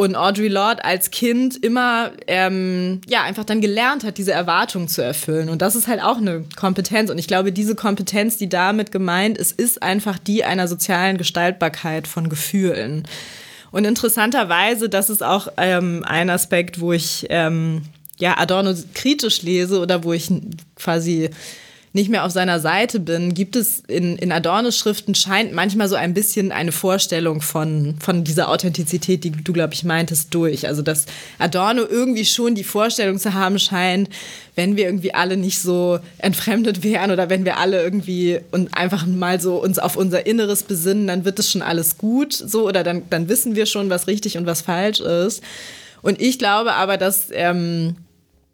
Und Audre Lorde als Kind immer, ähm, ja, einfach dann gelernt hat, diese Erwartungen zu erfüllen. Und das ist halt auch eine Kompetenz. Und ich glaube, diese Kompetenz, die damit gemeint ist, ist einfach die einer sozialen Gestaltbarkeit von Gefühlen. Und interessanterweise, das ist auch ähm, ein Aspekt, wo ich ähm, ja Adorno kritisch lese oder wo ich quasi nicht mehr auf seiner Seite bin, gibt es in, in Adornos Schriften scheint manchmal so ein bisschen eine Vorstellung von, von dieser Authentizität, die du, glaube ich, meintest, durch. Also, dass Adorno irgendwie schon die Vorstellung zu haben scheint, wenn wir irgendwie alle nicht so entfremdet wären oder wenn wir alle irgendwie und einfach mal so uns auf unser Inneres besinnen, dann wird es schon alles gut, so, oder dann, dann wissen wir schon, was richtig und was falsch ist. Und ich glaube aber, dass, ähm,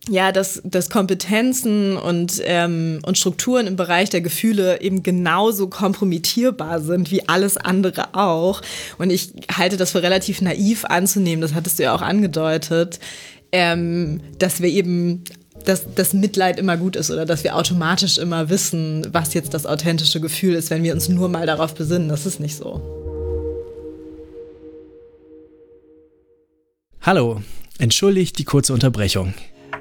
ja, dass, dass Kompetenzen und, ähm, und Strukturen im Bereich der Gefühle eben genauso kompromittierbar sind wie alles andere auch. Und ich halte das für relativ naiv anzunehmen, das hattest du ja auch angedeutet, ähm, dass wir eben dass das Mitleid immer gut ist oder dass wir automatisch immer wissen, was jetzt das authentische Gefühl ist, wenn wir uns nur mal darauf besinnen. Das ist nicht so. Hallo, entschuldigt die kurze Unterbrechung.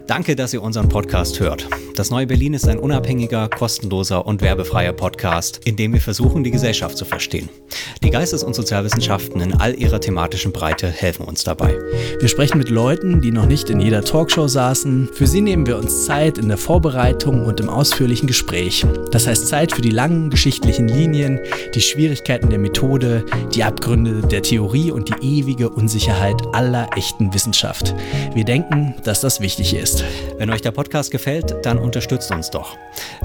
Danke, dass ihr unseren Podcast hört. Das Neue Berlin ist ein unabhängiger, kostenloser und werbefreier Podcast, in dem wir versuchen, die Gesellschaft zu verstehen. Die Geistes- und Sozialwissenschaften in all ihrer thematischen Breite helfen uns dabei. Wir sprechen mit Leuten, die noch nicht in jeder Talkshow saßen. Für sie nehmen wir uns Zeit in der Vorbereitung und im ausführlichen Gespräch. Das heißt Zeit für die langen geschichtlichen Linien, die Schwierigkeiten der Methode, die Abgründe der Theorie und die ewige Unsicherheit aller echten Wissenschaft. Wir denken, dass das wichtig ist ist. Wenn euch der Podcast gefällt, dann unterstützt uns doch.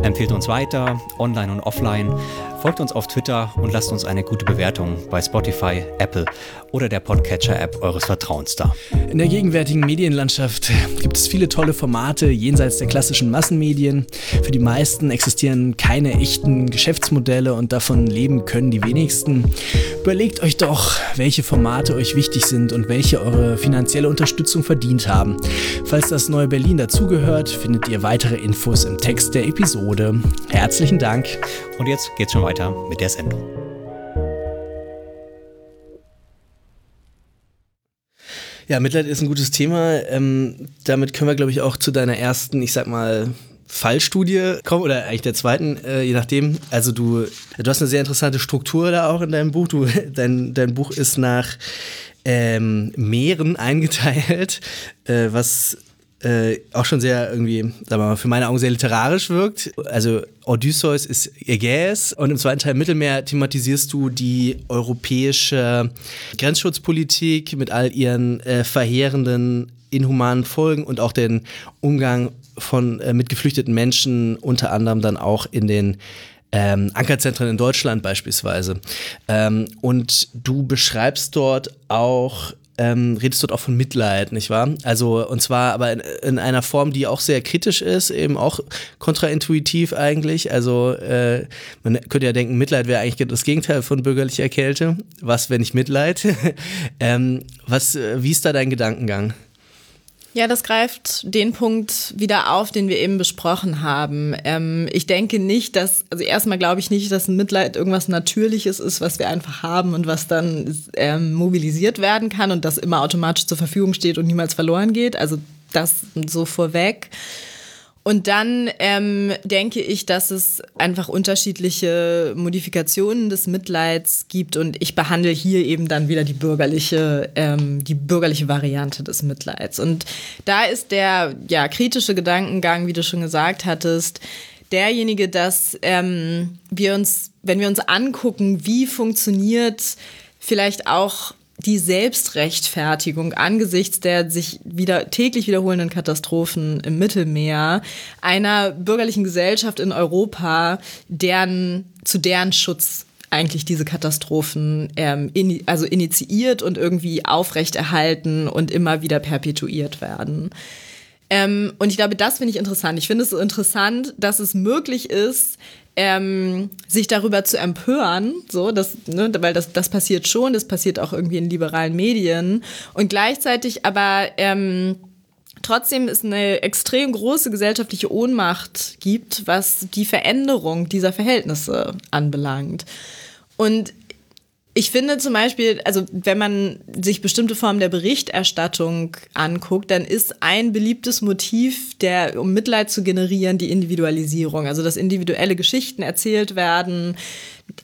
Empfehlt uns weiter, online und offline. Folgt uns auf Twitter und lasst uns eine gute Bewertung bei Spotify, Apple oder der Podcatcher-App eures Vertrauens da. In der gegenwärtigen Medienlandschaft gibt es viele tolle Formate jenseits der klassischen Massenmedien. Für die meisten existieren keine echten Geschäftsmodelle und davon leben können die wenigsten. Überlegt euch doch, welche Formate euch wichtig sind und welche eure finanzielle Unterstützung verdient haben. Falls das neue Berlin dazugehört, findet ihr weitere Infos im Text der Episode. Herzlichen Dank. Und jetzt geht's schon weiter mit der Sendung. Ja, Mitleid ist ein gutes Thema. Ähm, damit können wir, glaube ich, auch zu deiner ersten, ich sag mal, Fallstudie kommen oder eigentlich der zweiten, äh, je nachdem. Also du, du hast eine sehr interessante Struktur da auch in deinem Buch. Du, *laughs* dein, dein Buch ist nach ähm, Meeren *laughs* eingeteilt, äh, was äh, auch schon sehr irgendwie, sagen wir mal, für meine Augen sehr literarisch wirkt. Also Odysseus ist Ägäis und im zweiten Teil Mittelmeer thematisierst du die europäische Grenzschutzpolitik mit all ihren äh, verheerenden, inhumanen Folgen und auch den Umgang von äh, mit geflüchteten Menschen, unter anderem dann auch in den ähm, Ankerzentren in Deutschland beispielsweise. Ähm, und du beschreibst dort auch ähm, redest dort auch von Mitleid, nicht wahr? Also, und zwar aber in, in, einer Form, die auch sehr kritisch ist, eben auch kontraintuitiv eigentlich. Also, äh, man könnte ja denken, Mitleid wäre eigentlich das Gegenteil von bürgerlicher Kälte. Was, wenn nicht Mitleid? *laughs* ähm, was, äh, wie ist da dein Gedankengang? Ja, das greift den Punkt wieder auf, den wir eben besprochen haben. Ähm, ich denke nicht, dass, also erstmal glaube ich nicht, dass Mitleid irgendwas Natürliches ist, was wir einfach haben und was dann ähm, mobilisiert werden kann und das immer automatisch zur Verfügung steht und niemals verloren geht. Also das so vorweg. Und dann ähm, denke ich, dass es einfach unterschiedliche Modifikationen des Mitleids gibt und ich behandle hier eben dann wieder die bürgerliche, ähm, die bürgerliche Variante des Mitleids. Und da ist der ja kritische Gedankengang, wie du schon gesagt hattest, derjenige, dass ähm, wir uns, wenn wir uns angucken, wie funktioniert vielleicht auch die Selbstrechtfertigung angesichts der sich wieder täglich wiederholenden Katastrophen im Mittelmeer einer bürgerlichen Gesellschaft in Europa, deren zu deren Schutz eigentlich diese Katastrophen ähm, in, also initiiert und irgendwie aufrechterhalten und immer wieder perpetuiert werden. Ähm, und ich glaube, das finde ich interessant. Ich finde es so interessant, dass es möglich ist, ähm, sich darüber zu empören, so, das, ne, weil das, das passiert schon, das passiert auch irgendwie in liberalen Medien und gleichzeitig aber ähm, trotzdem es eine extrem große gesellschaftliche Ohnmacht gibt, was die Veränderung dieser Verhältnisse anbelangt. Und ich finde zum Beispiel, also wenn man sich bestimmte Formen der Berichterstattung anguckt, dann ist ein beliebtes Motiv, der, um Mitleid zu generieren, die Individualisierung. Also dass individuelle Geschichten erzählt werden,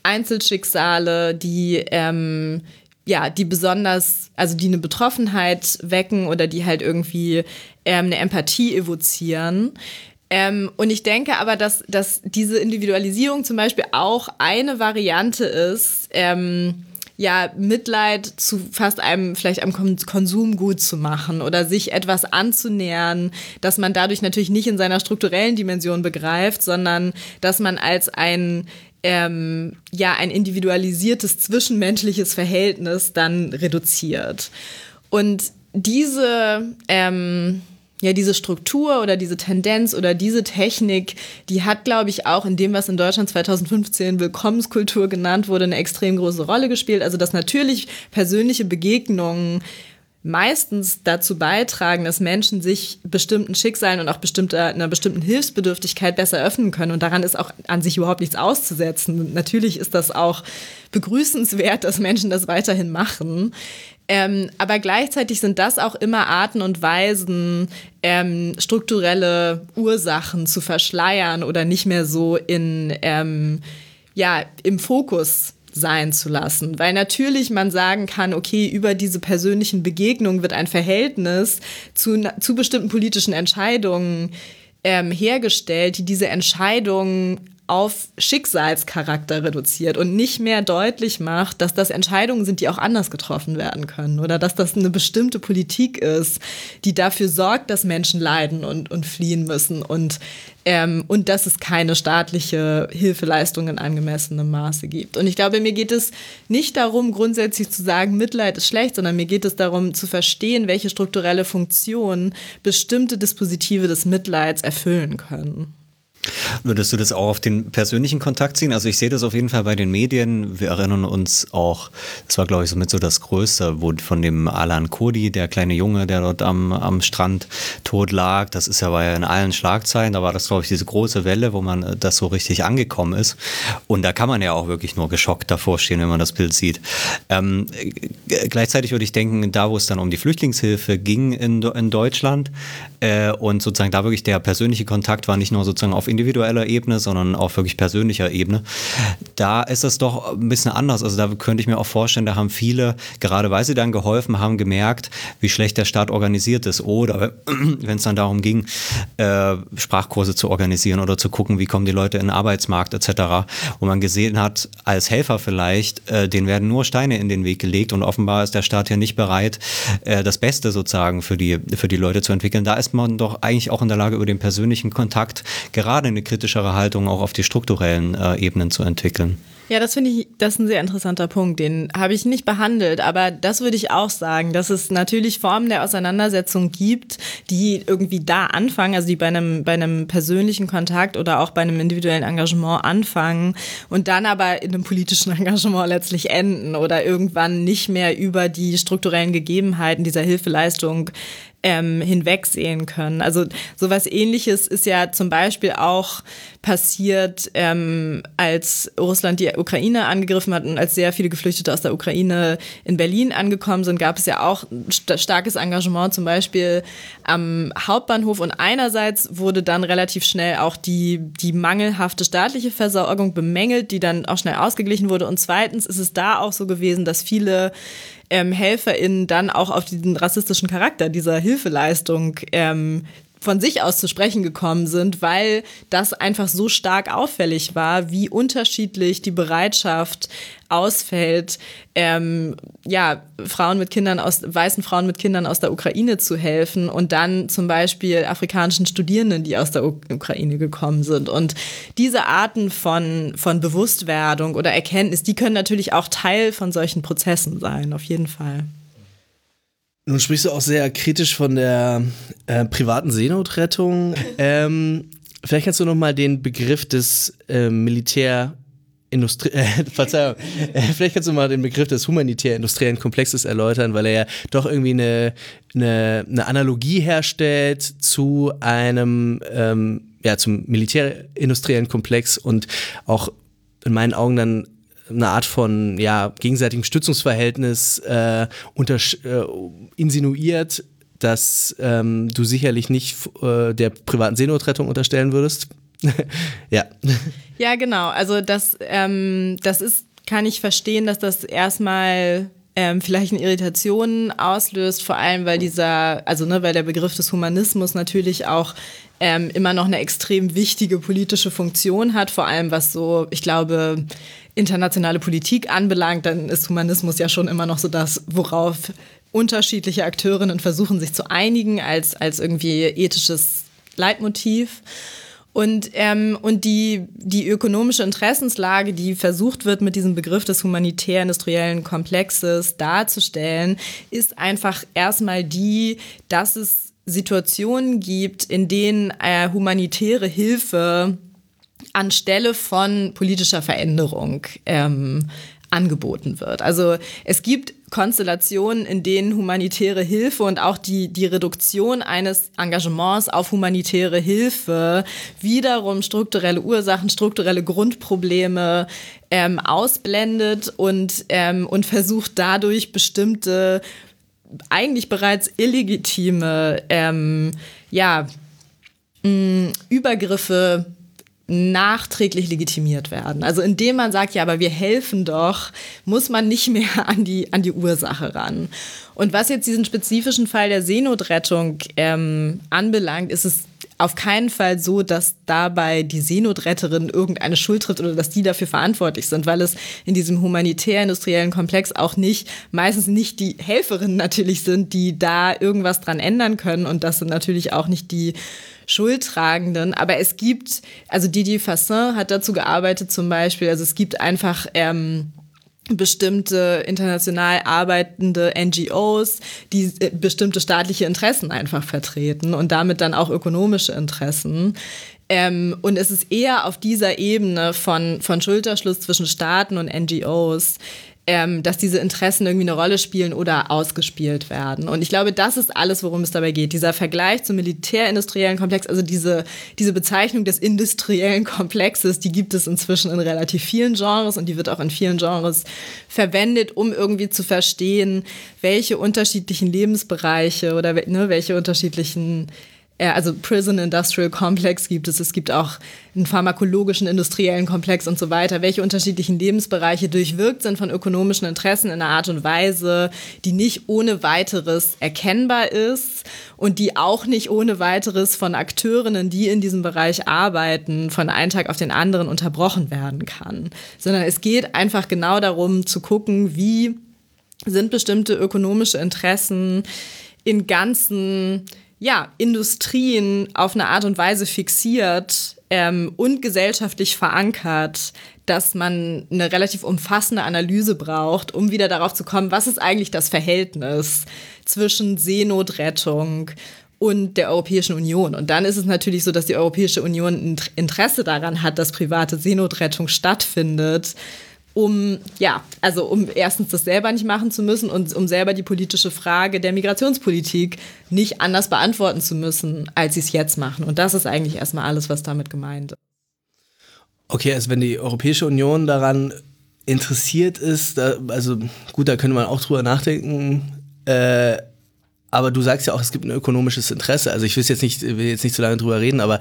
Einzelschicksale, die ähm, ja, die besonders, also die eine Betroffenheit wecken oder die halt irgendwie ähm, eine Empathie evozieren. Ähm, und ich denke aber, dass, dass diese Individualisierung zum Beispiel auch eine Variante ist, ähm, ja, Mitleid zu fast einem, vielleicht einem Konsumgut zu machen oder sich etwas anzunähern, dass man dadurch natürlich nicht in seiner strukturellen Dimension begreift, sondern dass man als ein ähm, ja ein individualisiertes zwischenmenschliches Verhältnis dann reduziert. Und diese ähm, ja, diese Struktur oder diese Tendenz oder diese Technik, die hat, glaube ich, auch in dem, was in Deutschland 2015 Willkommenskultur genannt wurde, eine extrem große Rolle gespielt. Also, dass natürlich persönliche Begegnungen meistens dazu beitragen, dass Menschen sich bestimmten Schicksalen und auch bestimmter, einer bestimmten Hilfsbedürftigkeit besser öffnen können. Und daran ist auch an sich überhaupt nichts auszusetzen. Natürlich ist das auch begrüßenswert, dass Menschen das weiterhin machen. Ähm, aber gleichzeitig sind das auch immer Arten und Weisen, ähm, strukturelle Ursachen zu verschleiern oder nicht mehr so in, ähm, ja, im Fokus sein zu lassen. Weil natürlich man sagen kann, okay, über diese persönlichen Begegnungen wird ein Verhältnis zu, zu bestimmten politischen Entscheidungen ähm, hergestellt, die diese Entscheidungen auf Schicksalscharakter reduziert und nicht mehr deutlich macht, dass das Entscheidungen sind, die auch anders getroffen werden können oder dass das eine bestimmte Politik ist, die dafür sorgt, dass Menschen leiden und, und fliehen müssen und, ähm, und dass es keine staatliche Hilfeleistung in angemessenem Maße gibt. Und ich glaube, mir geht es nicht darum, grundsätzlich zu sagen, Mitleid ist schlecht, sondern mir geht es darum zu verstehen, welche strukturelle Funktion bestimmte Dispositive des Mitleids erfüllen können. Würdest du das auch auf den persönlichen Kontakt ziehen? Also ich sehe das auf jeden Fall bei den Medien. Wir erinnern uns auch, das war glaube ich somit so das Größte, wo von dem Alan Kodi, der kleine Junge, der dort am, am Strand tot lag, das ist ja ja in allen Schlagzeilen, da war das glaube ich diese große Welle, wo man äh, das so richtig angekommen ist. Und da kann man ja auch wirklich nur geschockt davor stehen, wenn man das Bild sieht. Ähm, gleichzeitig würde ich denken, da wo es dann um die Flüchtlingshilfe ging in, in Deutschland äh, und sozusagen da wirklich der persönliche Kontakt war nicht nur sozusagen auf individueller Ebene, sondern auf wirklich persönlicher Ebene. Da ist es doch ein bisschen anders. Also da könnte ich mir auch vorstellen, da haben viele, gerade weil sie dann geholfen haben, gemerkt, wie schlecht der Staat organisiert ist. Oder *clears throat* wenn es dann darum ging, äh, Sprachkurse zu organisieren oder zu gucken, wie kommen die Leute in den Arbeitsmarkt etc., wo man gesehen hat, als Helfer vielleicht, äh, denen werden nur Steine in den Weg gelegt und offenbar ist der Staat hier nicht bereit, äh, das Beste sozusagen für die, für die Leute zu entwickeln. Da ist man doch eigentlich auch in der Lage, über den persönlichen Kontakt gerade gerade eine kritischere Haltung auch auf die strukturellen äh, Ebenen zu entwickeln. Ja, das finde ich, das ist ein sehr interessanter Punkt. Den habe ich nicht behandelt, aber das würde ich auch sagen, dass es natürlich Formen der Auseinandersetzung gibt, die irgendwie da anfangen, also die bei einem, bei einem persönlichen Kontakt oder auch bei einem individuellen Engagement anfangen und dann aber in einem politischen *laughs* Engagement letztlich enden oder irgendwann nicht mehr über die strukturellen Gegebenheiten dieser Hilfeleistung ähm, hinwegsehen können. Also sowas ähnliches ist ja zum Beispiel auch passiert, ähm, als Russland die Ukraine angegriffen hat und als sehr viele Geflüchtete aus der Ukraine in Berlin angekommen sind, gab es ja auch st starkes Engagement zum Beispiel am Hauptbahnhof. Und einerseits wurde dann relativ schnell auch die, die mangelhafte staatliche Versorgung bemängelt, die dann auch schnell ausgeglichen wurde. Und zweitens ist es da auch so gewesen, dass viele ähm, HelferInnen dann auch auf diesen rassistischen Charakter dieser Hilfeleistung ähm, von sich aus zu sprechen gekommen sind, weil das einfach so stark auffällig war, wie unterschiedlich die Bereitschaft ausfällt, ähm, ja, Frauen mit Kindern aus, weißen Frauen mit Kindern aus der Ukraine zu helfen und dann zum Beispiel afrikanischen Studierenden, die aus der Ukraine gekommen sind. Und diese Arten von, von Bewusstwerdung oder Erkenntnis, die können natürlich auch Teil von solchen Prozessen sein, auf jeden Fall. Nun sprichst du auch sehr kritisch von der äh, privaten Seenotrettung. *laughs* ähm, vielleicht kannst du noch mal den Begriff des äh, Militär Industrie, äh, Verzeihung, äh, vielleicht kannst du mal den Begriff des humanitär-industriellen Komplexes erläutern, weil er ja doch irgendwie eine, eine, eine Analogie herstellt zu einem, ähm, ja, zum militär-industriellen Komplex und auch in meinen Augen dann eine Art von ja, gegenseitigem Stützungsverhältnis äh, äh, insinuiert, dass ähm, du sicherlich nicht äh, der privaten Seenotrettung unterstellen würdest. *laughs* ja. Ja, genau. Also das, ähm, das ist, kann ich verstehen, dass das erstmal ähm, vielleicht eine Irritation auslöst, vor allem weil dieser, also ne, weil der Begriff des Humanismus natürlich auch ähm, immer noch eine extrem wichtige politische Funktion hat, vor allem was so, ich glaube, internationale Politik anbelangt, dann ist Humanismus ja schon immer noch so das, worauf unterschiedliche Akteurinnen versuchen, sich zu einigen als, als irgendwie ethisches Leitmotiv. Und, ähm, und die, die ökonomische Interessenslage, die versucht wird, mit diesem Begriff des humanitär-industriellen Komplexes darzustellen, ist einfach erstmal die, dass es Situationen gibt, in denen äh, humanitäre Hilfe anstelle von politischer Veränderung ähm, angeboten wird. Also es gibt Konstellationen, in denen humanitäre Hilfe und auch die, die Reduktion eines Engagements auf humanitäre Hilfe wiederum strukturelle Ursachen, strukturelle Grundprobleme ähm, ausblendet und, ähm, und versucht dadurch bestimmte eigentlich bereits illegitime ähm, ja, mh, Übergriffe nachträglich legitimiert werden. Also indem man sagt, ja, aber wir helfen doch, muss man nicht mehr *laughs* an die, an die Ursache ran. Und was jetzt diesen spezifischen Fall der Seenotrettung ähm, anbelangt, ist es auf keinen Fall so, dass dabei die Seenotretterin irgendeine Schuld trifft oder dass die dafür verantwortlich sind, weil es in diesem humanitär-industriellen Komplex auch nicht, meistens nicht die Helferinnen natürlich sind, die da irgendwas dran ändern können und das sind natürlich auch nicht die Schuldtragenden. Aber es gibt, also Didier Fassin hat dazu gearbeitet zum Beispiel, also es gibt einfach ähm, bestimmte international arbeitende NGOs, die äh, bestimmte staatliche Interessen einfach vertreten und damit dann auch ökonomische Interessen. Ähm, und es ist eher auf dieser Ebene von, von Schulterschluss zwischen Staaten und NGOs, ähm, dass diese Interessen irgendwie eine Rolle spielen oder ausgespielt werden. Und ich glaube, das ist alles, worum es dabei geht. Dieser Vergleich zum militärindustriellen Komplex, also diese, diese Bezeichnung des industriellen Komplexes, die gibt es inzwischen in relativ vielen Genres und die wird auch in vielen Genres verwendet, um irgendwie zu verstehen, welche unterschiedlichen Lebensbereiche oder ne, welche unterschiedlichen also Prison Industrial Complex gibt es, es gibt auch einen pharmakologischen industriellen Komplex und so weiter, welche unterschiedlichen Lebensbereiche durchwirkt sind von ökonomischen Interessen in einer Art und Weise, die nicht ohne weiteres erkennbar ist und die auch nicht ohne weiteres von Akteurinnen, die in diesem Bereich arbeiten, von einem Tag auf den anderen unterbrochen werden kann, sondern es geht einfach genau darum zu gucken, wie sind bestimmte ökonomische Interessen in ganzen ja, Industrien auf eine Art und Weise fixiert ähm, und gesellschaftlich verankert, dass man eine relativ umfassende Analyse braucht, um wieder darauf zu kommen, was ist eigentlich das Verhältnis zwischen Seenotrettung und der Europäischen Union. Und dann ist es natürlich so, dass die Europäische Union ein Interesse daran hat, dass private Seenotrettung stattfindet um, ja, also um erstens das selber nicht machen zu müssen und um selber die politische Frage der Migrationspolitik nicht anders beantworten zu müssen, als sie es jetzt machen. Und das ist eigentlich erstmal alles, was damit gemeint ist. Okay, also wenn die Europäische Union daran interessiert ist, da, also gut, da könnte man auch drüber nachdenken, äh, aber du sagst ja auch, es gibt ein ökonomisches Interesse. Also ich will jetzt nicht, will jetzt nicht so lange drüber reden, aber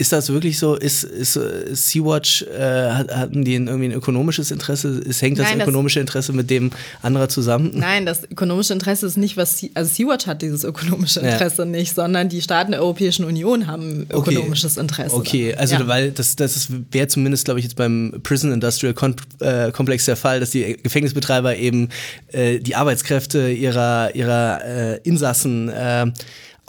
ist das wirklich so? Ist, ist, ist Sea-Watch, äh, hatten die irgendwie ein ökonomisches Interesse? Ist, hängt das Nein, ökonomische Interesse mit dem anderer zusammen? Nein, das ökonomische Interesse ist nicht, was, sea also Sea-Watch hat dieses ökonomische Interesse ja. nicht, sondern die Staaten der Europäischen Union haben ökonomisches okay. Interesse. Okay, also ja. weil das, das wäre zumindest, glaube ich, jetzt beim Prison Industrial äh, Komplex der Fall, dass die Gefängnisbetreiber eben äh, die Arbeitskräfte ihrer, ihrer äh, Insassen äh,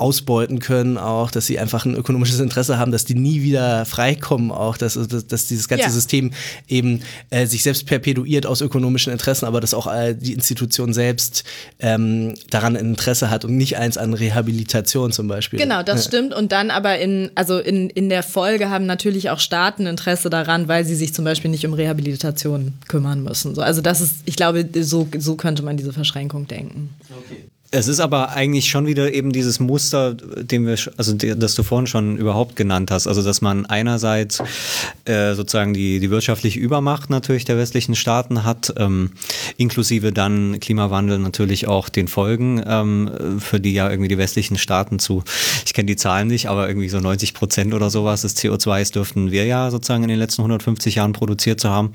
ausbeuten können, auch, dass sie einfach ein ökonomisches Interesse haben, dass die nie wieder freikommen, auch, dass, dass, dass dieses ganze ja. System eben äh, sich selbst perpetuiert aus ökonomischen Interessen, aber dass auch äh, die Institution selbst ähm, daran ein Interesse hat und nicht eins an Rehabilitation zum Beispiel. Genau, das ja. stimmt. Und dann aber in, also in, in der Folge haben natürlich auch Staaten Interesse daran, weil sie sich zum Beispiel nicht um Rehabilitation kümmern müssen. So, also das ist, ich glaube, so, so könnte man diese Verschränkung denken. Okay. Es ist aber eigentlich schon wieder eben dieses Muster, dem wir, also das du vorhin schon überhaupt genannt hast. Also dass man einerseits äh, sozusagen die, die wirtschaftliche Übermacht natürlich der westlichen Staaten hat, ähm, inklusive dann Klimawandel natürlich auch den Folgen, ähm, für die ja irgendwie die westlichen Staaten zu, ich kenne die Zahlen nicht, aber irgendwie so 90 Prozent oder sowas des CO2s dürften wir ja sozusagen in den letzten 150 Jahren produziert zu haben.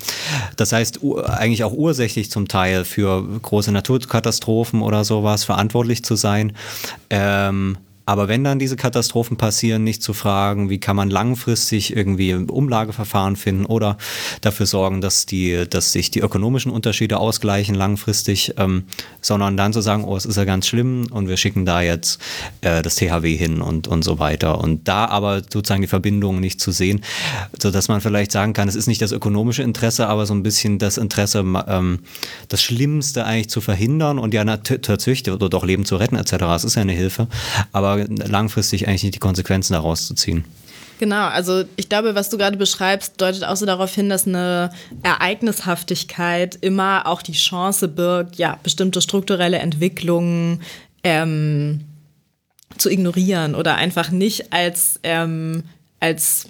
Das heißt eigentlich auch ursächlich zum Teil für große Naturkatastrophen oder sowas, für verantwortlich zu sein. Ähm, aber wenn dann diese Katastrophen passieren, nicht zu fragen, wie kann man langfristig irgendwie Umlageverfahren finden oder dafür sorgen, dass, die, dass sich die ökonomischen Unterschiede ausgleichen langfristig, ähm, sondern dann zu sagen, oh, es ist ja ganz schlimm und wir schicken da jetzt äh, das THW hin und, und so weiter. Und da aber sozusagen die Verbindungen nicht zu sehen, sodass man vielleicht sagen kann, es ist nicht das ökonomische Interesse, aber so ein bisschen das Interesse, ähm, das Schlimmste eigentlich zu verhindern und ja tatsächlich oder doch Leben zu retten etc. Es ist ja eine Hilfe. Langfristig eigentlich nicht die Konsequenzen daraus zu ziehen. Genau, also ich glaube, was du gerade beschreibst, deutet auch so darauf hin, dass eine Ereignishaftigkeit immer auch die Chance birgt, ja, bestimmte strukturelle Entwicklungen ähm, zu ignorieren oder einfach nicht als, ähm, als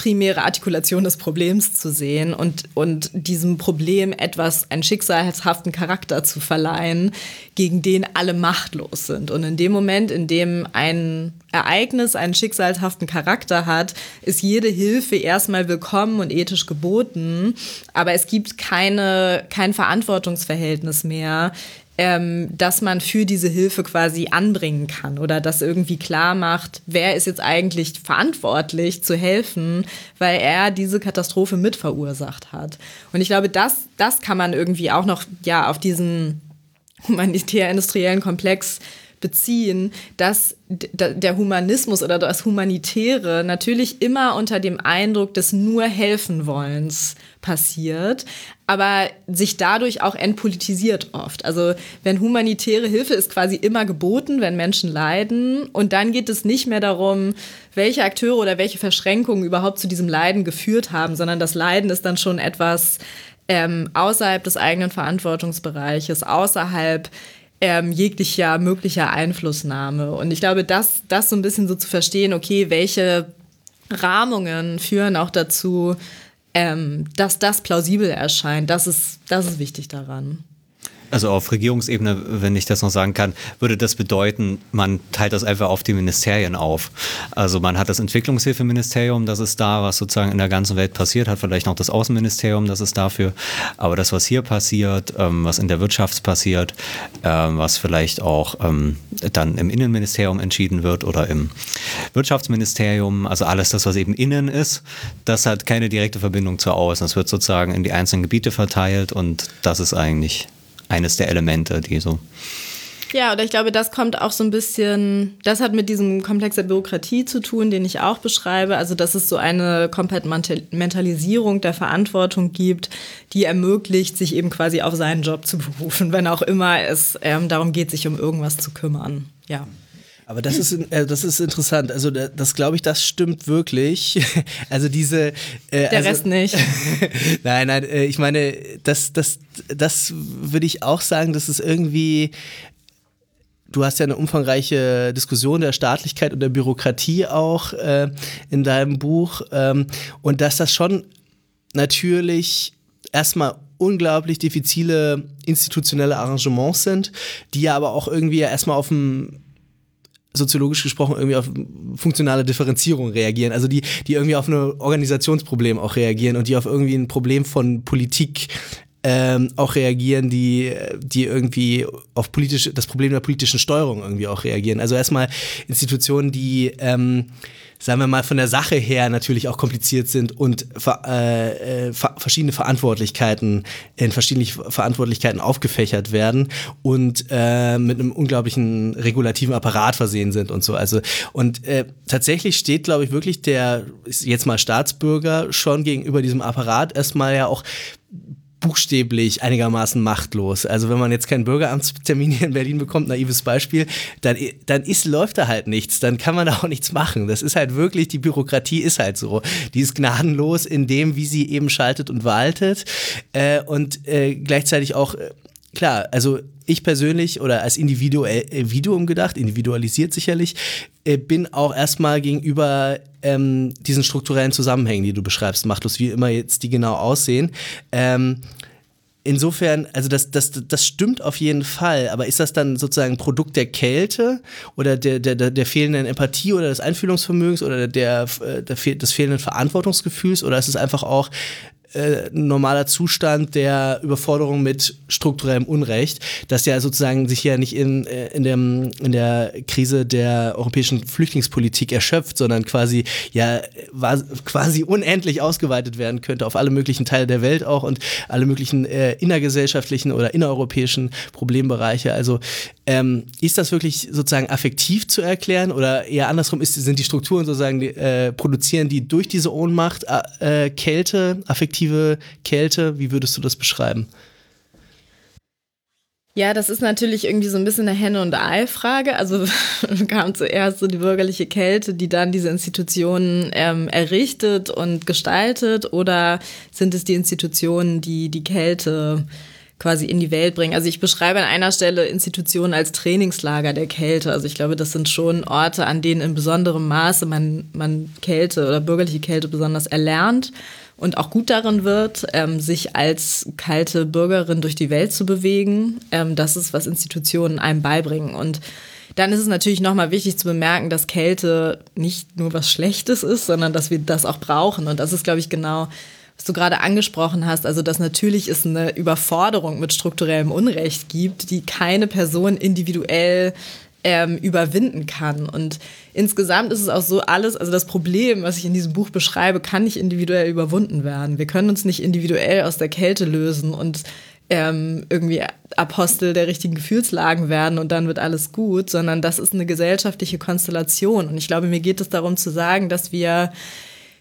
primäre Artikulation des Problems zu sehen und, und diesem Problem etwas, einen schicksalshaften Charakter zu verleihen, gegen den alle machtlos sind. Und in dem Moment, in dem ein Ereignis einen schicksalshaften Charakter hat, ist jede Hilfe erstmal willkommen und ethisch geboten, aber es gibt keine, kein Verantwortungsverhältnis mehr, ähm, dass man für diese Hilfe quasi anbringen kann oder das irgendwie klar macht, wer ist jetzt eigentlich verantwortlich zu helfen, weil er diese Katastrophe mit verursacht hat. Und ich glaube, das, das kann man irgendwie auch noch ja auf diesen humanitär-industriellen Komplex beziehen, dass der Humanismus oder das Humanitäre natürlich immer unter dem Eindruck des nur helfen wollens passiert, aber sich dadurch auch entpolitisiert oft. Also wenn humanitäre Hilfe ist quasi immer geboten, wenn Menschen leiden und dann geht es nicht mehr darum, welche Akteure oder welche Verschränkungen überhaupt zu diesem Leiden geführt haben, sondern das Leiden ist dann schon etwas ähm, außerhalb des eigenen Verantwortungsbereiches, außerhalb ähm, jeglicher möglicher Einflussnahme. Und ich glaube, das, das so ein bisschen so zu verstehen, okay, welche Rahmungen führen auch dazu, ähm, dass das plausibel erscheint, das ist, das ist wichtig daran. Also auf Regierungsebene, wenn ich das noch sagen kann, würde das bedeuten, man teilt das einfach auf die Ministerien auf. Also man hat das Entwicklungshilfeministerium, das ist da, was sozusagen in der ganzen Welt passiert, hat vielleicht noch das Außenministerium, das ist dafür. Aber das, was hier passiert, ähm, was in der Wirtschaft passiert, ähm, was vielleicht auch ähm, dann im Innenministerium entschieden wird oder im Wirtschaftsministerium, also alles das, was eben innen ist, das hat keine direkte Verbindung zur Außen. Das wird sozusagen in die einzelnen Gebiete verteilt und das ist eigentlich eines der Elemente, die so. Ja, oder ich glaube, das kommt auch so ein bisschen, das hat mit diesem Komplex der Bürokratie zu tun, den ich auch beschreibe. Also, dass es so eine Kompartmentalisierung der Verantwortung gibt, die ermöglicht, sich eben quasi auf seinen Job zu berufen, *laughs* wenn auch immer es ähm, darum geht, sich um irgendwas zu kümmern. Ja. Aber das ist, äh, das ist interessant. Also das, das glaube ich, das stimmt wirklich. *laughs* Also diese. Äh, Der also, Rest nicht. *laughs* nein, nein. Äh, ich meine, das, das, das würde ich auch sagen, dass es irgendwie. Du hast ja eine umfangreiche Diskussion der Staatlichkeit und der Bürokratie auch äh, in deinem Buch. Ähm, und dass das schon natürlich erstmal unglaublich diffizile institutionelle Arrangements sind, die ja aber auch irgendwie erstmal auf dem soziologisch gesprochen irgendwie auf funktionale Differenzierung reagieren, also die, die irgendwie auf ein Organisationsproblem auch reagieren und die auf irgendwie ein Problem von Politik ähm, auch reagieren, die, die irgendwie auf politische, das Problem der politischen Steuerung irgendwie auch reagieren. Also erstmal Institutionen, die ähm, sagen wir mal, von der Sache her natürlich auch kompliziert sind und äh, äh, verschiedene Verantwortlichkeiten in verschiedene Verantwortlichkeiten aufgefächert werden und äh, mit einem unglaublichen regulativen Apparat versehen sind und so. Also und äh, tatsächlich steht, glaube ich, wirklich der jetzt mal Staatsbürger schon gegenüber diesem Apparat erstmal ja auch buchstäblich einigermaßen machtlos. Also wenn man jetzt keinen Bürgeramtstermin hier in Berlin bekommt, naives Beispiel, dann, dann ist, läuft da halt nichts, dann kann man da auch nichts machen. Das ist halt wirklich, die Bürokratie ist halt so. Die ist gnadenlos in dem, wie sie eben schaltet und waltet äh, und äh, gleichzeitig auch, äh, klar, also ich persönlich oder als Individuum gedacht, individualisiert sicherlich, äh, bin auch erstmal gegenüber ähm, diesen strukturellen Zusammenhängen, die du beschreibst, machtlos, wie immer jetzt die genau aussehen. Ähm, insofern, also das, das, das stimmt auf jeden Fall, aber ist das dann sozusagen Produkt der Kälte oder der, der, der fehlenden Empathie oder des Einfühlungsvermögens oder der, der, der, des fehlenden Verantwortungsgefühls oder ist es einfach auch äh, normaler Zustand der Überforderung mit strukturellem Unrecht, das ja sozusagen sich ja nicht in, äh, in, dem, in der Krise der europäischen Flüchtlingspolitik erschöpft, sondern quasi ja quasi unendlich ausgeweitet werden könnte auf alle möglichen Teile der Welt auch und alle möglichen äh, innergesellschaftlichen oder innereuropäischen Problembereiche. Also ähm, ist das wirklich sozusagen affektiv zu erklären oder eher andersrum ist, sind die Strukturen sozusagen, die, äh, produzieren die durch diese Ohnmacht äh, Kälte, affektive Kälte? Wie würdest du das beschreiben? Ja, das ist natürlich irgendwie so ein bisschen eine Henne- und Ei-Frage. Also *laughs* kam zuerst so die bürgerliche Kälte, die dann diese Institutionen ähm, errichtet und gestaltet, oder sind es die Institutionen, die die Kälte quasi in die Welt bringen. Also ich beschreibe an einer Stelle Institutionen als Trainingslager der Kälte. Also ich glaube, das sind schon Orte, an denen in besonderem Maße man, man Kälte oder bürgerliche Kälte besonders erlernt und auch gut darin wird, ähm, sich als kalte Bürgerin durch die Welt zu bewegen. Ähm, das ist, was Institutionen einem beibringen. Und dann ist es natürlich nochmal wichtig zu bemerken, dass Kälte nicht nur was Schlechtes ist, sondern dass wir das auch brauchen. Und das ist, glaube ich, genau was du gerade angesprochen hast, also dass natürlich es eine Überforderung mit strukturellem Unrecht gibt, die keine Person individuell ähm, überwinden kann. Und insgesamt ist es auch so, alles, also das Problem, was ich in diesem Buch beschreibe, kann nicht individuell überwunden werden. Wir können uns nicht individuell aus der Kälte lösen und ähm, irgendwie Apostel der richtigen Gefühlslagen werden und dann wird alles gut, sondern das ist eine gesellschaftliche Konstellation. Und ich glaube, mir geht es darum zu sagen, dass wir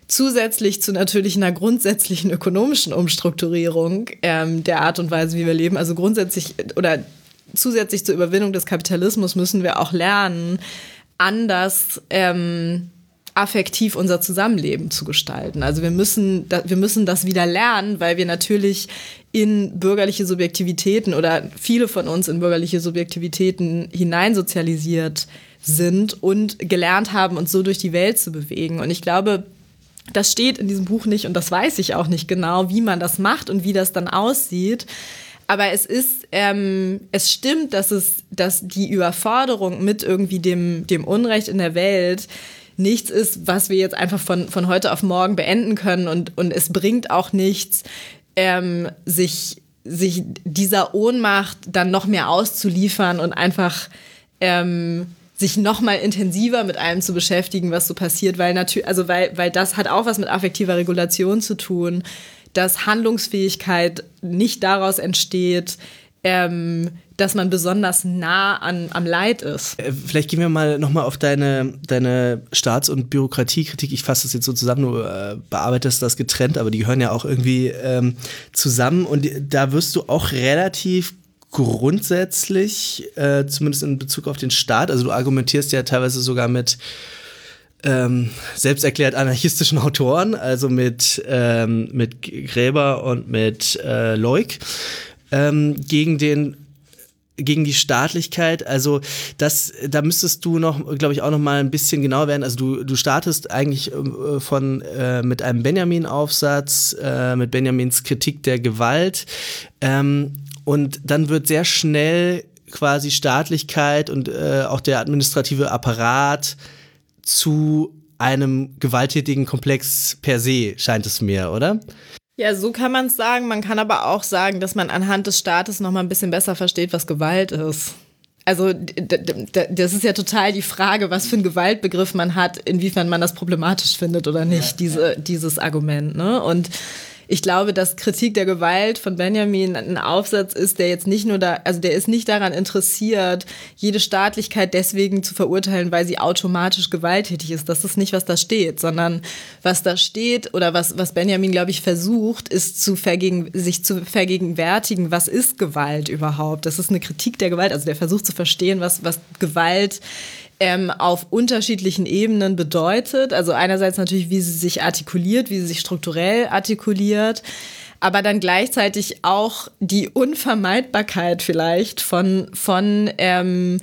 zusätzlich zu natürlich einer grundsätzlichen ökonomischen Umstrukturierung ähm, der Art und Weise, wie wir leben, also grundsätzlich oder zusätzlich zur Überwindung des Kapitalismus müssen wir auch lernen, anders ähm, affektiv unser Zusammenleben zu gestalten. Also wir müssen, wir müssen das wieder lernen, weil wir natürlich in bürgerliche Subjektivitäten oder viele von uns in bürgerliche Subjektivitäten hineinsozialisiert sind und gelernt haben, uns so durch die Welt zu bewegen. Und ich glaube, das steht in diesem Buch nicht und das weiß ich auch nicht genau, wie man das macht und wie das dann aussieht. Aber es ist, ähm, es stimmt, dass es, dass die Überforderung mit irgendwie dem, dem Unrecht in der Welt nichts ist, was wir jetzt einfach von, von heute auf morgen beenden können. Und, und es bringt auch nichts, ähm, sich, sich dieser Ohnmacht dann noch mehr auszuliefern und einfach ähm, sich noch mal intensiver mit allem zu beschäftigen, was so passiert, weil natürlich, also weil, weil das hat auch was mit affektiver Regulation zu tun, dass Handlungsfähigkeit nicht daraus entsteht, ähm, dass man besonders nah an, am Leid ist. Äh, vielleicht gehen wir mal nochmal auf deine, deine Staats- und Bürokratiekritik. Ich fasse das jetzt so zusammen, du äh, bearbeitest das getrennt, aber die gehören ja auch irgendwie ähm, zusammen. Und da wirst du auch relativ grundsätzlich, äh, zumindest in Bezug auf den Staat, also du argumentierst ja teilweise sogar mit ähm, selbsterklärt anarchistischen Autoren, also mit, ähm, mit Gräber und mit äh, Leuk, ähm, gegen den gegen die Staatlichkeit, also das, da müsstest du noch, glaube ich, auch noch mal ein bisschen genauer werden. Also du, du startest eigentlich äh, von äh, mit einem Benjamin-Aufsatz, äh, mit Benjamins Kritik der Gewalt. Ähm, und dann wird sehr schnell quasi Staatlichkeit und äh, auch der administrative Apparat zu einem gewalttätigen Komplex per se, scheint es mir, oder? Ja, so kann man es sagen. Man kann aber auch sagen, dass man anhand des Staates noch mal ein bisschen besser versteht, was Gewalt ist. Also das ist ja total die Frage, was für einen Gewaltbegriff man hat, inwiefern man das problematisch findet oder nicht, diese, dieses Argument. Ne? Und ich glaube, dass Kritik der Gewalt von Benjamin ein Aufsatz ist, der jetzt nicht nur da, also der ist nicht daran interessiert, jede Staatlichkeit deswegen zu verurteilen, weil sie automatisch gewalttätig ist. Das ist nicht, was da steht, sondern was da steht oder was, was Benjamin, glaube ich, versucht, ist zu vergegen, sich zu vergegenwärtigen, was ist Gewalt überhaupt? Das ist eine Kritik der Gewalt, also der versucht zu verstehen, was, was Gewalt ähm, auf unterschiedlichen Ebenen bedeutet. Also einerseits natürlich, wie sie sich artikuliert, wie sie sich strukturell artikuliert, aber dann gleichzeitig auch die Unvermeidbarkeit vielleicht von, von ähm,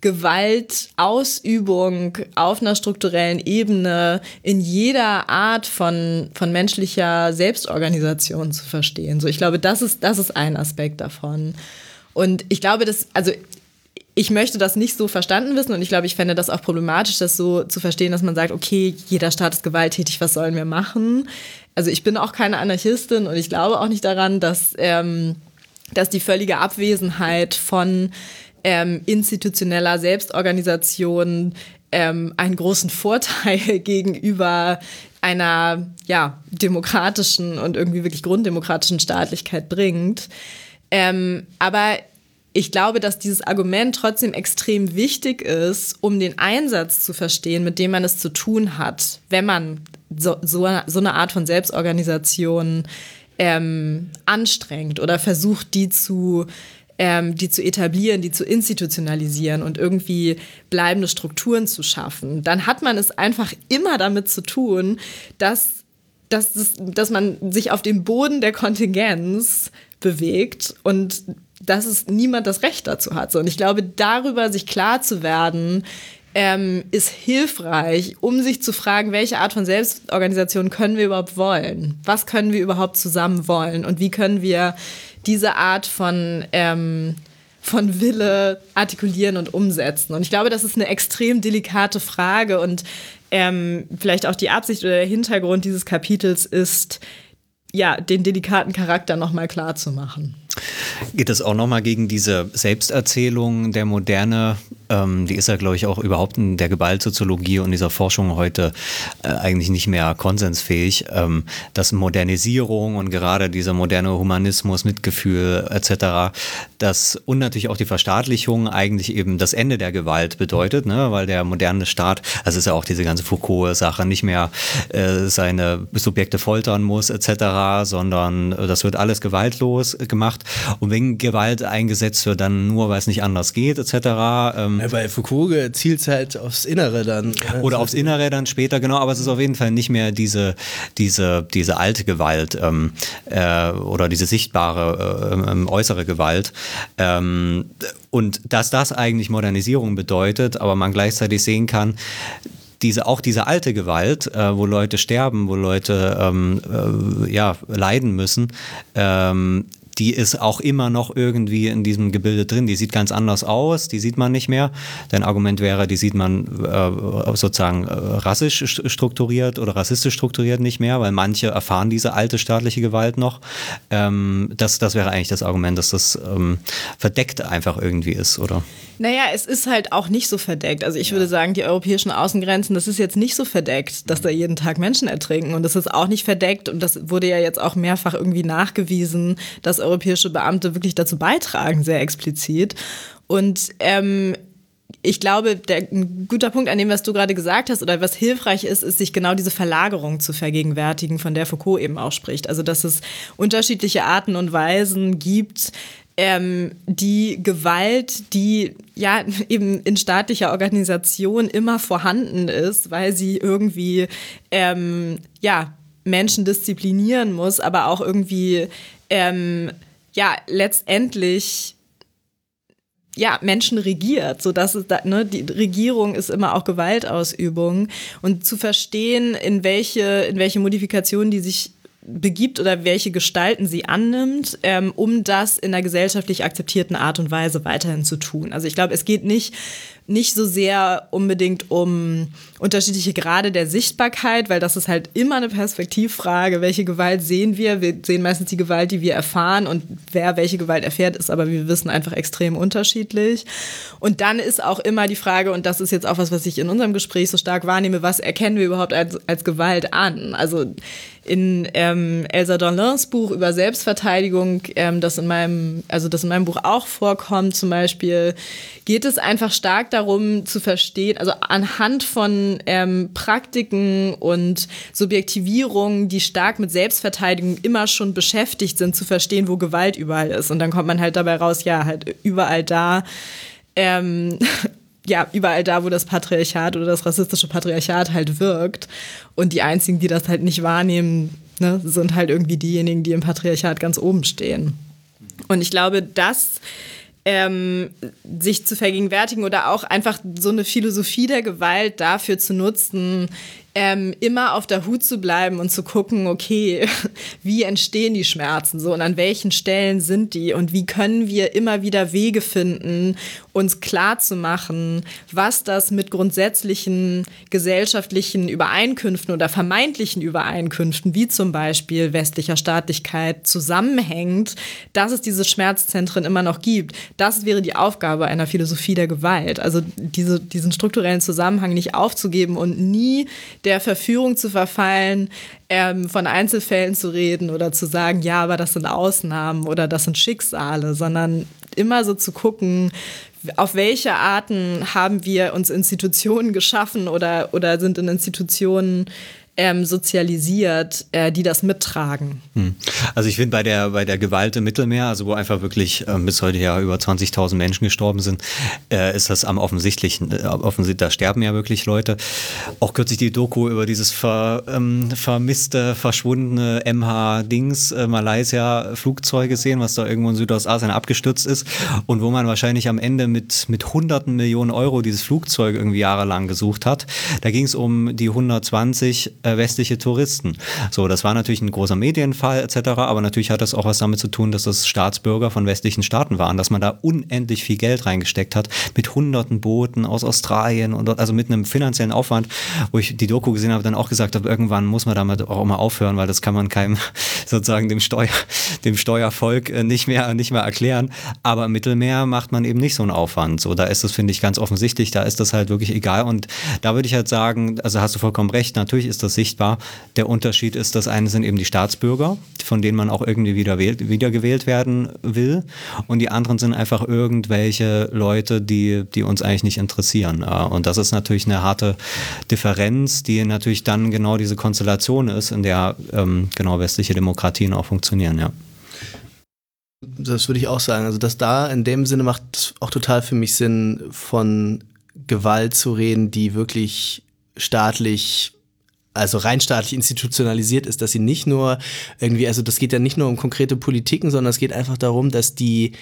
Gewaltausübung auf einer strukturellen Ebene in jeder Art von, von menschlicher Selbstorganisation zu verstehen. So, ich glaube, das ist, das ist ein Aspekt davon. Und ich glaube, dass, also ich möchte das nicht so verstanden wissen und ich glaube, ich fände das auch problematisch, das so zu verstehen, dass man sagt, okay, jeder Staat ist gewalttätig, was sollen wir machen? Also ich bin auch keine Anarchistin und ich glaube auch nicht daran, dass, ähm, dass die völlige Abwesenheit von ähm, institutioneller Selbstorganisation ähm, einen großen Vorteil *laughs* gegenüber einer ja, demokratischen und irgendwie wirklich grunddemokratischen Staatlichkeit bringt. Ähm, aber ich glaube, dass dieses Argument trotzdem extrem wichtig ist, um den Einsatz zu verstehen, mit dem man es zu tun hat, wenn man so, so, so eine Art von Selbstorganisation ähm, anstrengt oder versucht, die zu, ähm, die zu etablieren, die zu institutionalisieren und irgendwie bleibende Strukturen zu schaffen. Dann hat man es einfach immer damit zu tun, dass dass, dass man sich auf dem Boden der Kontingenz bewegt und dass es niemand das Recht dazu hat. Und ich glaube, darüber sich klar zu werden, ähm, ist hilfreich, um sich zu fragen, welche Art von Selbstorganisation können wir überhaupt wollen? Was können wir überhaupt zusammen wollen? Und wie können wir diese Art von, ähm, von Wille artikulieren und umsetzen? Und ich glaube, das ist eine extrem delikate Frage und ähm, vielleicht auch die Absicht oder der Hintergrund dieses Kapitels ist, ja, den delikaten Charakter nochmal klar zu machen. Geht es auch nochmal gegen diese Selbsterzählung der Moderne? Ähm, die ist ja, glaube ich, auch überhaupt in der Gewaltsoziologie und dieser Forschung heute äh, eigentlich nicht mehr konsensfähig, ähm, dass Modernisierung und gerade dieser moderne Humanismus, Mitgefühl etc., das und natürlich auch die Verstaatlichung eigentlich eben das Ende der Gewalt bedeutet, ne? weil der moderne Staat, also ist ja auch diese ganze Foucault-Sache, nicht mehr äh, seine Subjekte foltern muss etc., sondern äh, das wird alles gewaltlos gemacht. Und wenn Gewalt eingesetzt wird, dann nur, weil es nicht anders geht, etc. Ähm, ja, bei Foucault zielt es halt aufs Innere dann. Oder aufs Innere dann später, genau, aber es ist auf jeden Fall nicht mehr diese, diese, diese alte Gewalt ähm, äh, oder diese sichtbare äh, ähm, äußere Gewalt. Ähm, und dass das eigentlich Modernisierung bedeutet, aber man gleichzeitig sehen kann, diese, auch diese alte Gewalt, äh, wo Leute sterben, wo Leute ähm, äh, ja, leiden müssen, ähm, die ist auch immer noch irgendwie in diesem Gebilde drin. Die sieht ganz anders aus, die sieht man nicht mehr. Dein Argument wäre, die sieht man äh, sozusagen äh, rassisch strukturiert oder rassistisch strukturiert nicht mehr, weil manche erfahren diese alte staatliche Gewalt noch. Ähm, das, das wäre eigentlich das Argument, dass das ähm, verdeckt einfach irgendwie ist, oder? Naja, es ist halt auch nicht so verdeckt. Also ich ja. würde sagen, die europäischen Außengrenzen, das ist jetzt nicht so verdeckt, dass da jeden Tag Menschen ertrinken. Und das ist auch nicht verdeckt. Und das wurde ja jetzt auch mehrfach irgendwie nachgewiesen, dass europäische Beamte wirklich dazu beitragen, sehr explizit. Und ähm, ich glaube, der, ein guter Punkt an dem, was du gerade gesagt hast oder was hilfreich ist, ist, sich genau diese Verlagerung zu vergegenwärtigen, von der Foucault eben auch spricht. Also, dass es unterschiedliche Arten und Weisen gibt, ähm, die Gewalt, die ja eben in staatlicher Organisation immer vorhanden ist, weil sie irgendwie ähm, ja Menschen disziplinieren muss, aber auch irgendwie ähm, ja letztendlich ja, Menschen regiert, so dass es da, ne, die Regierung ist immer auch Gewaltausübung. Und zu verstehen, in welche, in welche Modifikationen die sich begibt oder welche Gestalten sie annimmt, ähm, um das in einer gesellschaftlich akzeptierten Art und Weise weiterhin zu tun. Also ich glaube, es geht nicht nicht so sehr unbedingt um unterschiedliche Grade der Sichtbarkeit, weil das ist halt immer eine Perspektivfrage. Welche Gewalt sehen wir? Wir sehen meistens die Gewalt, die wir erfahren und wer welche Gewalt erfährt, ist aber, wir wissen, einfach extrem unterschiedlich. Und dann ist auch immer die Frage, und das ist jetzt auch was, was ich in unserem Gespräch so stark wahrnehme, was erkennen wir überhaupt als, als Gewalt an? Also in ähm, Elsa Dorlins Buch über Selbstverteidigung, ähm, das in meinem, also das in meinem Buch auch vorkommt, zum Beispiel, geht es einfach stark darum zu verstehen, also anhand von ähm, Praktiken und Subjektivierungen, die stark mit Selbstverteidigung immer schon beschäftigt sind, zu verstehen, wo Gewalt überall ist. Und dann kommt man halt dabei raus, ja, halt überall da. Ähm, *laughs* ja, überall da, wo das Patriarchat oder das rassistische Patriarchat halt wirkt. Und die einzigen, die das halt nicht wahrnehmen, ne, sind halt irgendwie diejenigen, die im Patriarchat ganz oben stehen. Und ich glaube, dass ähm, sich zu vergegenwärtigen oder auch einfach so eine Philosophie der Gewalt dafür zu nutzen, ähm, immer auf der Hut zu bleiben und zu gucken, okay, *laughs* wie entstehen die Schmerzen so und an welchen Stellen sind die und wie können wir immer wieder Wege finden, uns klar zu machen, was das mit grundsätzlichen gesellschaftlichen Übereinkünften oder vermeintlichen Übereinkünften, wie zum Beispiel westlicher Staatlichkeit, zusammenhängt, dass es diese Schmerzzentren immer noch gibt. Das wäre die Aufgabe einer Philosophie der Gewalt. Also diese, diesen strukturellen Zusammenhang nicht aufzugeben und nie der Verführung zu verfallen, ähm, von Einzelfällen zu reden oder zu sagen, ja, aber das sind Ausnahmen oder das sind Schicksale, sondern immer so zu gucken, auf welche Arten haben wir uns Institutionen geschaffen oder, oder sind in Institutionen ähm, sozialisiert, äh, die das mittragen. Hm. Also ich finde bei der, bei der Gewalt im Mittelmeer, also wo einfach wirklich äh, bis heute ja über 20.000 Menschen gestorben sind, äh, ist das am offensichtlichen, äh, offensichtlich, da sterben ja wirklich Leute. Auch kürzlich die Doku über dieses ver, ähm, vermisste, verschwundene MH-Dings, äh, Malaysia-Flugzeug gesehen, was da irgendwo in Südostasien abgestürzt ist und wo man wahrscheinlich am Ende mit, mit hunderten Millionen Euro dieses Flugzeug irgendwie jahrelang gesucht hat. Da ging es um die 120 äh, westliche Touristen. So, das war natürlich ein großer Medienfall etc., aber natürlich hat das auch was damit zu tun, dass das Staatsbürger von westlichen Staaten waren, dass man da unendlich viel Geld reingesteckt hat mit hunderten Booten aus Australien und also mit einem finanziellen Aufwand, wo ich die Doku gesehen habe, dann auch gesagt habe, irgendwann muss man damit auch mal aufhören, weil das kann man keinem *laughs* sozusagen dem Steuer dem Steuervolk äh, nicht mehr nicht mehr erklären. Aber im Mittelmeer macht man eben nicht so einen Aufwand. So, da ist es finde ich ganz offensichtlich, da ist das halt wirklich egal und da würde ich halt sagen, also hast du vollkommen recht, natürlich ist das sichtbar. Der Unterschied ist, das eine sind eben die Staatsbürger, von denen man auch irgendwie wieder wählt, wiedergewählt werden will. Und die anderen sind einfach irgendwelche Leute, die, die uns eigentlich nicht interessieren. Äh, und das ist natürlich eine harte Differenz, die natürlich dann genau diese Konstellation ist, in der ähm, genau westliche Demokratien auch funktionieren, ja. Das würde ich auch sagen. Also, dass da in dem Sinne macht es auch total für mich Sinn, von Gewalt zu reden, die wirklich staatlich also rein staatlich institutionalisiert ist, dass sie nicht nur irgendwie, also das geht ja nicht nur um konkrete Politiken, sondern es geht einfach darum, dass die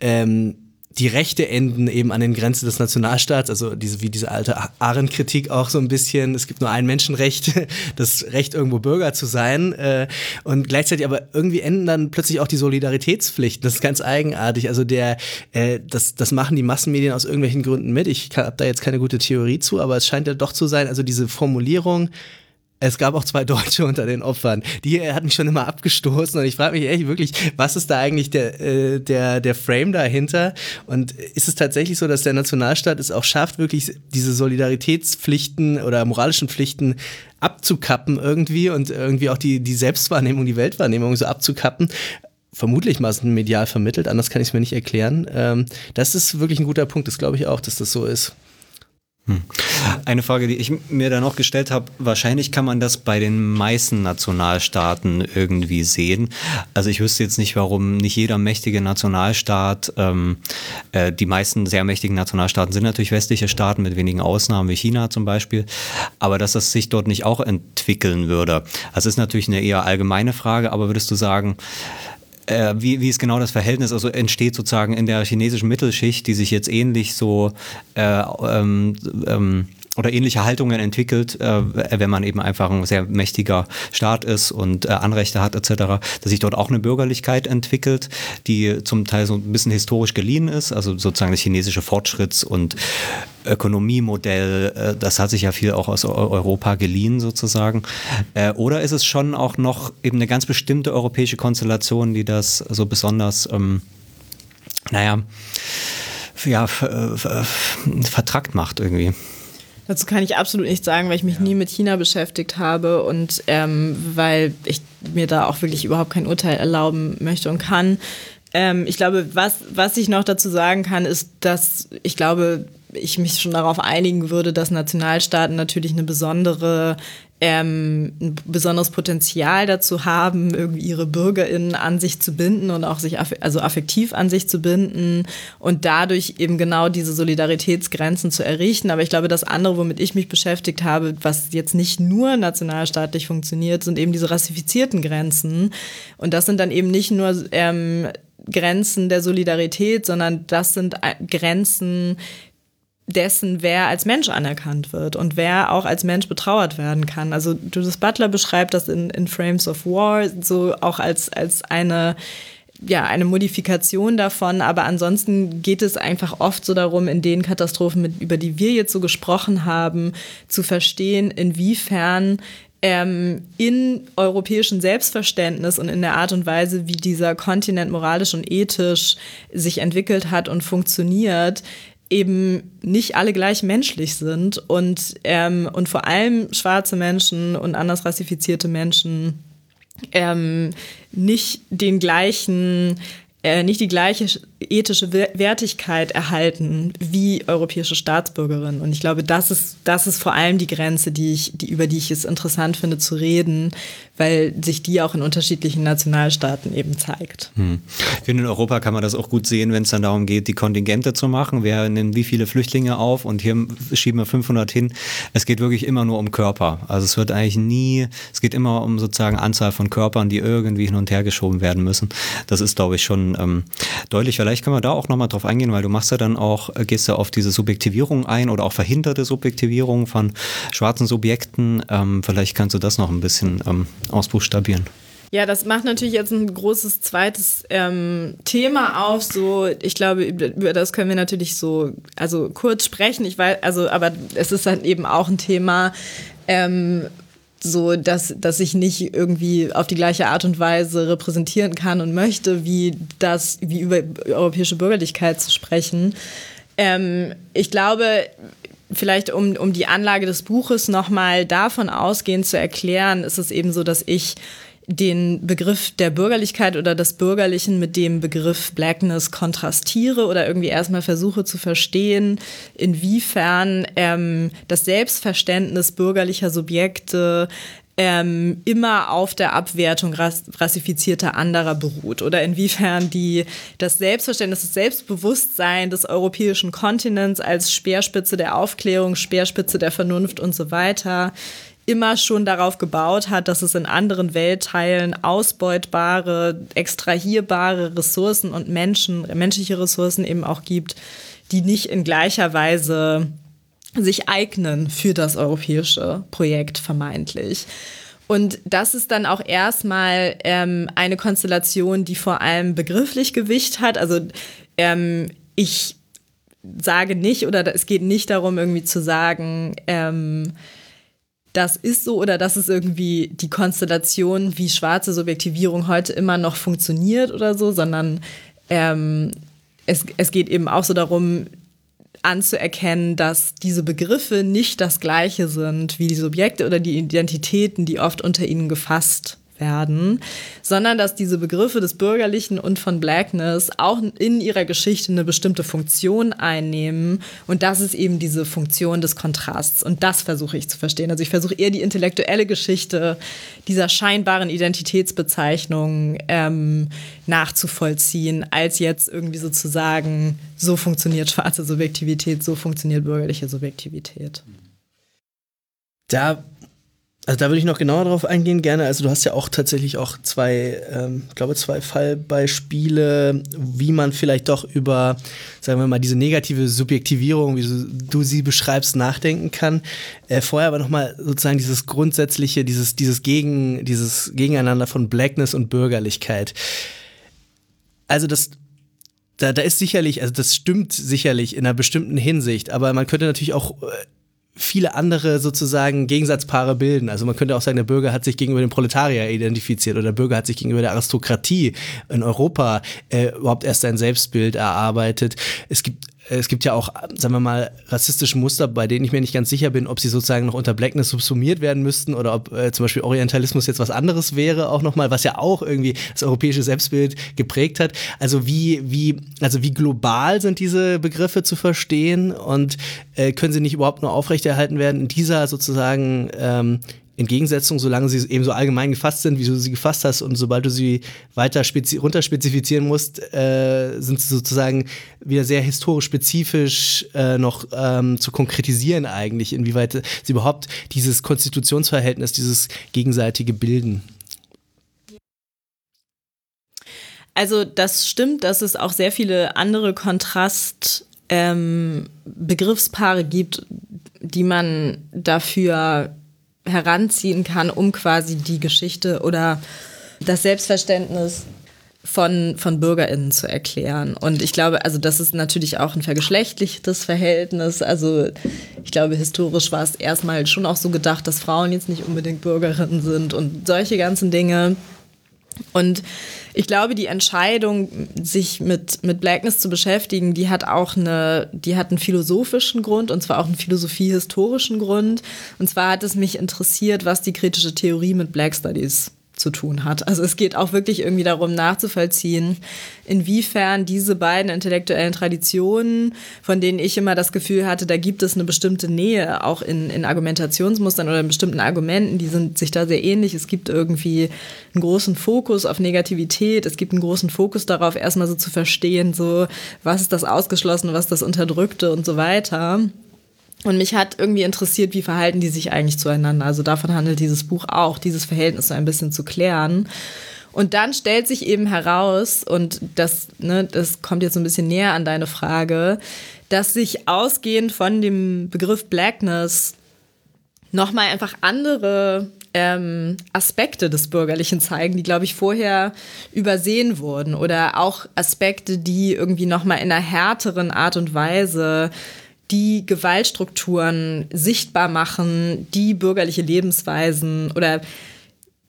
ähm, die Rechte enden eben an den Grenzen des Nationalstaats, also diese, wie diese alte Arendt-Kritik auch so ein bisschen, es gibt nur ein Menschenrecht, *laughs* das Recht irgendwo Bürger zu sein äh, und gleichzeitig aber irgendwie enden dann plötzlich auch die Solidaritätspflichten, das ist ganz eigenartig, also der, äh, das, das machen die Massenmedien aus irgendwelchen Gründen mit, ich habe da jetzt keine gute Theorie zu, aber es scheint ja doch zu sein, also diese Formulierung, es gab auch zwei Deutsche unter den Opfern. Die hat mich schon immer abgestoßen und ich frage mich echt wirklich, was ist da eigentlich der, äh, der, der Frame dahinter? Und ist es tatsächlich so, dass der Nationalstaat es auch schafft, wirklich diese Solidaritätspflichten oder moralischen Pflichten abzukappen irgendwie und irgendwie auch die, die Selbstwahrnehmung, die Weltwahrnehmung so abzukappen? vermutlich medial vermittelt, anders kann ich es mir nicht erklären. Ähm, das ist wirklich ein guter Punkt, das glaube ich auch, dass das so ist. Hm. Eine Frage, die ich mir da noch gestellt habe, wahrscheinlich kann man das bei den meisten Nationalstaaten irgendwie sehen. Also ich wüsste jetzt nicht, warum nicht jeder mächtige Nationalstaat, ähm, äh, die meisten sehr mächtigen Nationalstaaten sind natürlich westliche Staaten mit wenigen Ausnahmen wie China zum Beispiel, aber dass das sich dort nicht auch entwickeln würde. Das ist natürlich eine eher allgemeine Frage, aber würdest du sagen, äh, wie, wie ist genau das Verhältnis, also entsteht sozusagen in der chinesischen Mittelschicht, die sich jetzt ähnlich so äh, ähm, ähm, oder ähnliche Haltungen entwickelt, äh, wenn man eben einfach ein sehr mächtiger Staat ist und äh, Anrechte hat etc., dass sich dort auch eine Bürgerlichkeit entwickelt, die zum Teil so ein bisschen historisch geliehen ist, also sozusagen das chinesische Fortschritts- und Ökonomiemodell, äh, das hat sich ja viel auch aus Europa geliehen sozusagen. Äh, oder ist es schon auch noch eben eine ganz bestimmte europäische Konstellation, die das so besonders, ähm, naja, ja, vertrackt macht irgendwie? Dazu kann ich absolut nichts sagen, weil ich mich ja. nie mit China beschäftigt habe und ähm, weil ich mir da auch wirklich überhaupt kein Urteil erlauben möchte und kann. Ähm, ich glaube, was, was ich noch dazu sagen kann, ist, dass ich glaube, ich mich schon darauf einigen würde, dass Nationalstaaten natürlich eine besondere ähm, ein besonderes Potenzial dazu haben, irgendwie ihre BürgerInnen an sich zu binden und auch sich aff also affektiv an sich zu binden und dadurch eben genau diese Solidaritätsgrenzen zu errichten. Aber ich glaube, das andere, womit ich mich beschäftigt habe, was jetzt nicht nur nationalstaatlich funktioniert, sind eben diese rassifizierten Grenzen. Und das sind dann eben nicht nur ähm, Grenzen der Solidarität, sondern das sind äh, Grenzen, dessen, wer als Mensch anerkannt wird und wer auch als Mensch betrauert werden kann. Also Judith Butler beschreibt das in, in Frames of War so auch als, als eine ja, eine Modifikation davon, aber ansonsten geht es einfach oft so darum, in den Katastrophen, mit, über die wir jetzt so gesprochen haben, zu verstehen, inwiefern ähm, in europäischen Selbstverständnis und in der Art und Weise, wie dieser Kontinent moralisch und ethisch sich entwickelt hat und funktioniert, eben nicht alle gleich menschlich sind und, ähm, und vor allem schwarze Menschen und anders rassifizierte Menschen ähm, nicht den gleichen äh, nicht die gleiche ethische Wertigkeit erhalten wie europäische Staatsbürgerinnen. Und ich glaube, das ist, das ist vor allem die Grenze, die ich, die, über die ich es interessant finde zu reden, weil sich die auch in unterschiedlichen Nationalstaaten eben zeigt. Hm. Ich finde, in Europa kann man das auch gut sehen, wenn es dann darum geht, die Kontingente zu machen. Wer nimmt wie viele Flüchtlinge auf und hier schieben wir 500 hin. Es geht wirklich immer nur um Körper. Also es wird eigentlich nie, es geht immer um sozusagen Anzahl von Körpern, die irgendwie hin und her geschoben werden müssen. Das ist, glaube ich, schon ähm, deutlich. Vielleicht können wir da auch nochmal drauf eingehen, weil du machst ja dann auch, äh, gehst ja auf diese Subjektivierung ein oder auch verhinderte Subjektivierung von schwarzen Subjekten. Ähm, vielleicht kannst du das noch ein bisschen ähm, ausbuchstabieren. Ja, das macht natürlich jetzt ein großes zweites ähm, Thema auf. So, ich glaube, über das können wir natürlich so, also kurz sprechen. Ich weiß, also, aber es ist halt eben auch ein Thema, ähm, so dass, dass ich nicht irgendwie auf die gleiche Art und Weise repräsentieren kann und möchte, wie das, wie über europäische Bürgerlichkeit zu sprechen. Ähm, ich glaube, vielleicht um, um die Anlage des Buches nochmal davon ausgehend zu erklären, ist es eben so, dass ich den Begriff der Bürgerlichkeit oder des Bürgerlichen mit dem Begriff Blackness kontrastiere oder irgendwie erstmal versuche zu verstehen, inwiefern ähm, das Selbstverständnis bürgerlicher Subjekte ähm, immer auf der Abwertung rassifizierter anderer beruht oder inwiefern die, das Selbstverständnis, das Selbstbewusstsein des europäischen Kontinents als Speerspitze der Aufklärung, Speerspitze der Vernunft und so weiter immer schon darauf gebaut hat, dass es in anderen Weltteilen ausbeutbare, extrahierbare Ressourcen und Menschen, menschliche Ressourcen eben auch gibt, die nicht in gleicher Weise sich eignen für das europäische Projekt vermeintlich. Und das ist dann auch erstmal ähm, eine Konstellation, die vor allem begrifflich Gewicht hat. Also ähm, ich sage nicht oder es geht nicht darum, irgendwie zu sagen, ähm, das ist so oder das ist irgendwie die Konstellation, wie schwarze Subjektivierung heute immer noch funktioniert oder so, sondern ähm, es, es geht eben auch so darum, anzuerkennen, dass diese Begriffe nicht das gleiche sind wie die Subjekte oder die Identitäten, die oft unter ihnen gefasst werden, sondern dass diese Begriffe des Bürgerlichen und von Blackness auch in ihrer Geschichte eine bestimmte Funktion einnehmen. Und das ist eben diese Funktion des Kontrasts. Und das versuche ich zu verstehen. Also ich versuche eher die intellektuelle Geschichte dieser scheinbaren Identitätsbezeichnung ähm, nachzuvollziehen, als jetzt irgendwie sozusagen, so funktioniert schwarze Subjektivität, so funktioniert bürgerliche Subjektivität. Da Also da würde ich noch genauer drauf eingehen, gerne. Also du hast ja auch tatsächlich auch zwei, ähm, glaube zwei Fallbeispiele, wie man vielleicht doch über, sagen wir mal, diese negative Subjektivierung, wie du, sie beschreibst, nachdenken kann. Äh, vorher aber nochmal sozusagen dieses grundsätzliche, dieses, dieses Gegen, dieses Gegeneinander von Blackness und Bürgerlichkeit. Also das da, da ist sicherlich, also das stimmt sicherlich in einer bestimmten Hinsicht, aber man könnte natürlich auch äh, viele andere sozusagen Gegensatzpaare bilden. Also man könnte auch sagen, der Bürger hat sich gegenüber dem Proletarier identifiziert oder der Bürger hat sich gegenüber der Aristokratie in Europa äh, überhaupt erst sein Selbstbild erarbeitet. Es gibt es gibt ja auch, sagen wir mal, rassistische Muster, bei denen ich mir nicht ganz sicher bin, ob sie sozusagen noch unter Blackness subsumiert werden müssten oder ob äh, zum Beispiel Orientalismus jetzt was anderes wäre, auch nochmal, was ja auch irgendwie das europäische Selbstbild geprägt hat. Also wie, wie, also wie global sind diese Begriffe zu verstehen und äh, können sie nicht überhaupt nur aufrechterhalten werden in dieser sozusagen ähm, Entgegensetzung, solange sie eben so allgemein gefasst sind, wie du sie gefasst hast, und sobald du sie weiter runterspezifizieren musst, äh, sind sie sozusagen wieder sehr historisch spezifisch äh, noch ähm, zu konkretisieren eigentlich, inwieweit sie überhaupt dieses Konstitutionsverhältnis, dieses gegenseitige bilden. Also das stimmt, dass es auch sehr viele andere Kontrastbegriffspaare ähm, gibt, die man dafür heranziehen kann, um quasi die Geschichte oder das Selbstverständnis von, von BürgerInnen zu erklären. Und ich glaube, also das ist natürlich auch ein vergeschlechtlichtes Verhältnis. Also ich glaube, historisch war es erstmal schon auch so gedacht, dass Frauen jetzt nicht unbedingt Bürgerinnen sind und solche ganzen Dinge. Und ich glaube, die Entscheidung, sich mit, mit Blackness zu beschäftigen, die hat auch eine, die hat einen philosophischen Grund und zwar auch einen philosophiehistorischen Grund. Und zwar hat es mich interessiert, was die kritische Theorie mit Black Studies zu tun hat. Also es geht auch wirklich irgendwie darum nachzuvollziehen, inwiefern diese beiden intellektuellen Traditionen, von denen ich immer das Gefühl hatte, da gibt es eine bestimmte Nähe, auch in, in Argumentationsmustern oder in bestimmten Argumenten, die sind sich da sehr ähnlich. Es gibt irgendwie einen großen Fokus auf Negativität, es gibt einen großen Fokus darauf, erstmal so zu verstehen, so was ist das Ausgeschlossene, was ist das Unterdrückte und so weiter. Und mich hat irgendwie interessiert, wie verhalten die sich eigentlich zueinander. Also davon handelt dieses Buch auch, dieses Verhältnis so ein bisschen zu klären. Und dann stellt sich eben heraus, und das, ne, das kommt jetzt so ein bisschen näher an deine Frage, dass sich ausgehend von dem Begriff Blackness nochmal einfach andere ähm, Aspekte des Bürgerlichen zeigen, die, glaube ich, vorher übersehen wurden. Oder auch Aspekte, die irgendwie nochmal in einer härteren Art und Weise die Gewaltstrukturen sichtbar machen, die bürgerliche Lebensweisen oder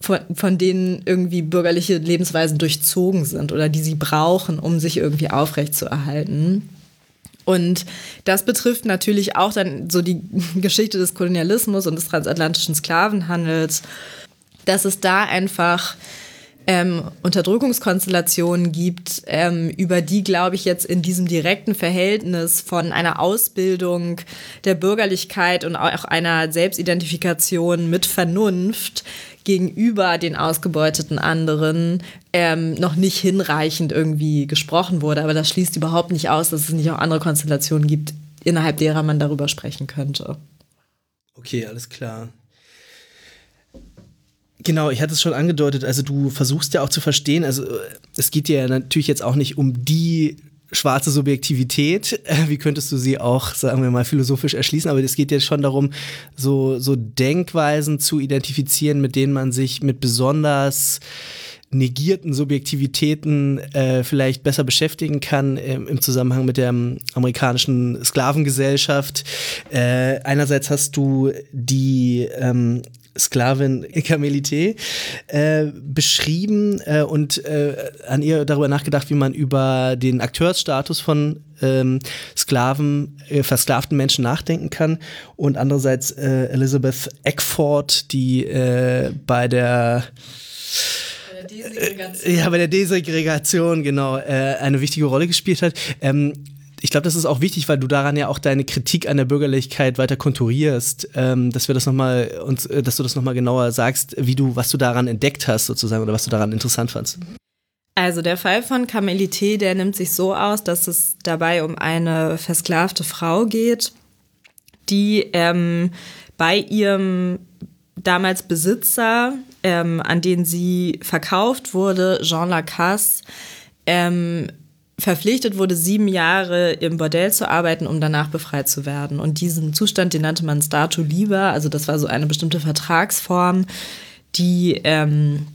von, von denen irgendwie bürgerliche Lebensweisen durchzogen sind oder die sie brauchen, um sich irgendwie aufrechtzuerhalten. Und das betrifft natürlich auch dann so die *laughs* Geschichte des Kolonialismus und des transatlantischen Sklavenhandels, dass es da einfach ähm, Unterdrückungskonstellationen gibt, ähm, über die, glaube ich, jetzt in diesem direkten Verhältnis von einer Ausbildung der Bürgerlichkeit und auch einer Selbstidentifikation mit Vernunft gegenüber den ausgebeuteten anderen ähm, noch nicht hinreichend irgendwie gesprochen wurde. Aber das schließt überhaupt nicht aus, dass es nicht auch andere Konstellationen gibt, innerhalb derer man darüber sprechen könnte. Okay, alles klar. Genau, ich hatte es schon angedeutet, also du versuchst ja auch zu verstehen, also es geht dir ja natürlich jetzt auch nicht um die schwarze Subjektivität, *laughs* wie könntest du sie auch, sagen wir mal, philosophisch erschließen, aber es geht ja schon darum, so, so Denkweisen zu identifizieren, mit denen man sich mit besonders negierten Subjektivitäten äh, vielleicht besser beschäftigen kann äh, im Zusammenhang mit der amerikanischen Sklavengesellschaft. Äh, einerseits hast du die ähm, Sklavin Kamelite äh, beschrieben äh, und äh, an ihr darüber nachgedacht, wie man über den Akteursstatus von ähm, Sklaven, äh, versklavten Menschen nachdenken kann. Und andererseits äh, Elizabeth Eckford, die äh, bei der ja, bei der Desegregation, genau, äh, eine wichtige Rolle gespielt hat. Ähm, ich glaube, das ist auch wichtig, weil du daran ja auch deine Kritik an der Bürgerlichkeit weiter konturierst, ähm, dass wir das noch mal uns, äh, dass du das nochmal genauer sagst, wie du, was du daran entdeckt hast sozusagen oder was du daran interessant fandst. Also der Fall von Kamelité, der nimmt sich so aus, dass es dabei um eine versklavte Frau geht, die ähm, bei ihrem damals Besitzer, ähm, an den sie verkauft wurde, Jean Lacasse, ähm, verpflichtet wurde, sieben Jahre im Bordell zu arbeiten, um danach befreit zu werden. Und diesen Zustand, den nannte man Statu Liber, also das war so eine bestimmte Vertragsform, die ähm,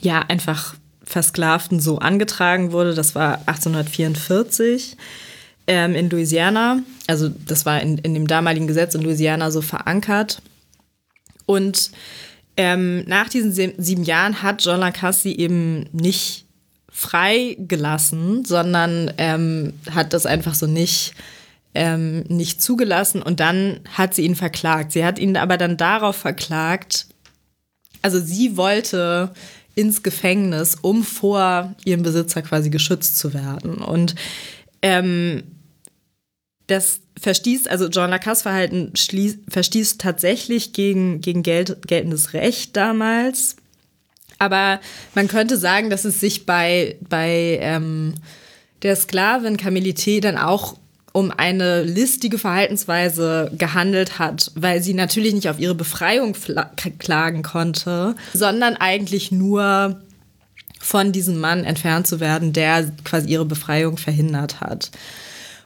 ja einfach Versklavten so angetragen wurde. Das war 1844 ähm, in Louisiana. Also das war in, in dem damaligen Gesetz in Louisiana so verankert. Und ähm, nach diesen sieben Jahren hat John Lacasse eben nicht freigelassen, sondern ähm, hat das einfach so nicht, ähm, nicht zugelassen und dann hat sie ihn verklagt. Sie hat ihn aber dann darauf verklagt, also sie wollte ins Gefängnis, um vor ihrem Besitzer quasi geschützt zu werden. Und ähm, das verstieß, also John Lacasse Verhalten verstieß tatsächlich gegen, gegen Geld, geltendes Recht damals. Aber man könnte sagen, dass es sich bei, bei ähm, der Sklavin Camilité dann auch um eine listige Verhaltensweise gehandelt hat, weil sie natürlich nicht auf ihre Befreiung klagen konnte, sondern eigentlich nur von diesem Mann entfernt zu werden, der quasi ihre Befreiung verhindert hat.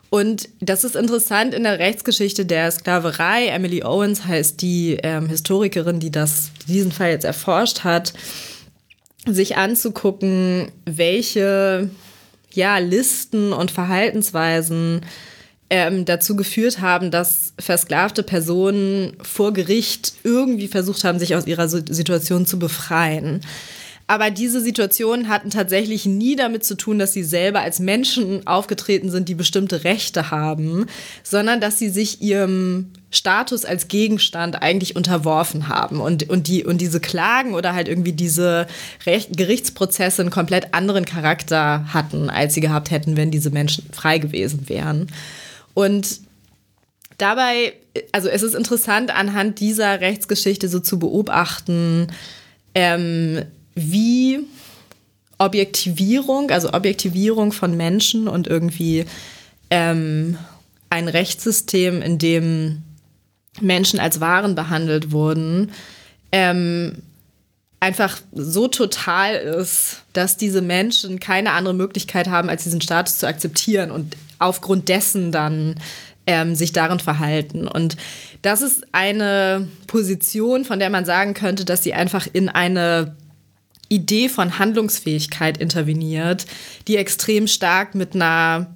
Und das ist interessant in der Rechtsgeschichte der Sklaverei. Emily Owens heißt die ähm, Historikerin, die das, diesen Fall jetzt erforscht hat, sich anzugucken, welche ja, Listen und Verhaltensweisen ähm, dazu geführt haben, dass versklavte Personen vor Gericht irgendwie versucht haben, sich aus ihrer Situation zu befreien. Aber diese Situationen hatten tatsächlich nie damit zu tun, dass sie selber als Menschen aufgetreten sind, die bestimmte Rechte haben, sondern dass sie sich ihrem Status als Gegenstand eigentlich unterworfen haben und, und, die, und diese Klagen oder halt irgendwie diese Recht, Gerichtsprozesse einen komplett anderen Charakter hatten, als sie gehabt hätten, wenn diese Menschen frei gewesen wären. Und dabei, also es ist interessant, anhand dieser Rechtsgeschichte so zu beobachten, ähm, wie Objektivierung, also Objektivierung von Menschen und irgendwie ähm, ein Rechtssystem, in dem Menschen als Waren behandelt wurden, ähm, einfach so total ist, dass diese Menschen keine andere Möglichkeit haben, als diesen Status zu akzeptieren und aufgrund dessen dann ähm, sich darin verhalten. Und das ist eine Position, von der man sagen könnte, dass sie einfach in eine Idee von Handlungsfähigkeit interveniert, die extrem stark mit einer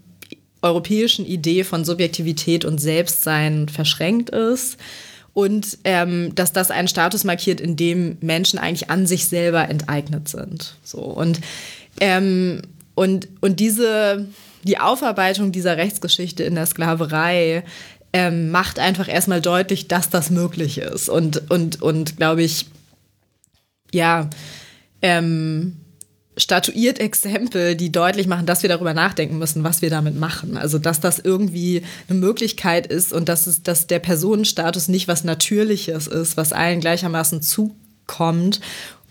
europäischen Idee von Subjektivität und Selbstsein verschränkt ist und ähm, dass das einen Status markiert, in dem Menschen eigentlich an sich selber enteignet sind. So und ähm, und und diese die Aufarbeitung dieser Rechtsgeschichte in der Sklaverei ähm, macht einfach erstmal deutlich, dass das möglich ist und und und glaube ich ja ähm, statuiert Exempel, die deutlich machen, dass wir darüber nachdenken müssen, was wir damit machen. Also, dass das irgendwie eine Möglichkeit ist und dass, es, dass der Personenstatus nicht was Natürliches ist, was allen gleichermaßen zukommt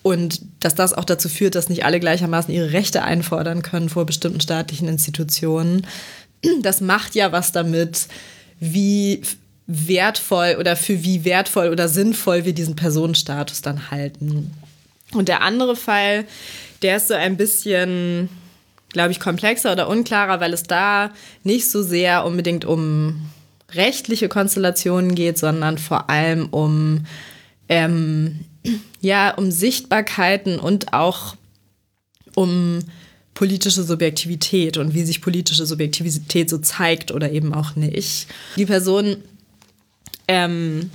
und dass das auch dazu führt, dass nicht alle gleichermaßen ihre Rechte einfordern können vor bestimmten staatlichen Institutionen. Das macht ja was damit, wie wertvoll oder für wie wertvoll oder sinnvoll wir diesen Personenstatus dann halten. Und der andere Fall, der ist so ein bisschen, glaube ich, komplexer oder unklarer, weil es da nicht so sehr unbedingt um rechtliche Konstellationen geht, sondern vor allem um, ähm, ja, um Sichtbarkeiten und auch um politische Subjektivität und wie sich politische Subjektivität so zeigt oder eben auch nicht. Die Person ähm,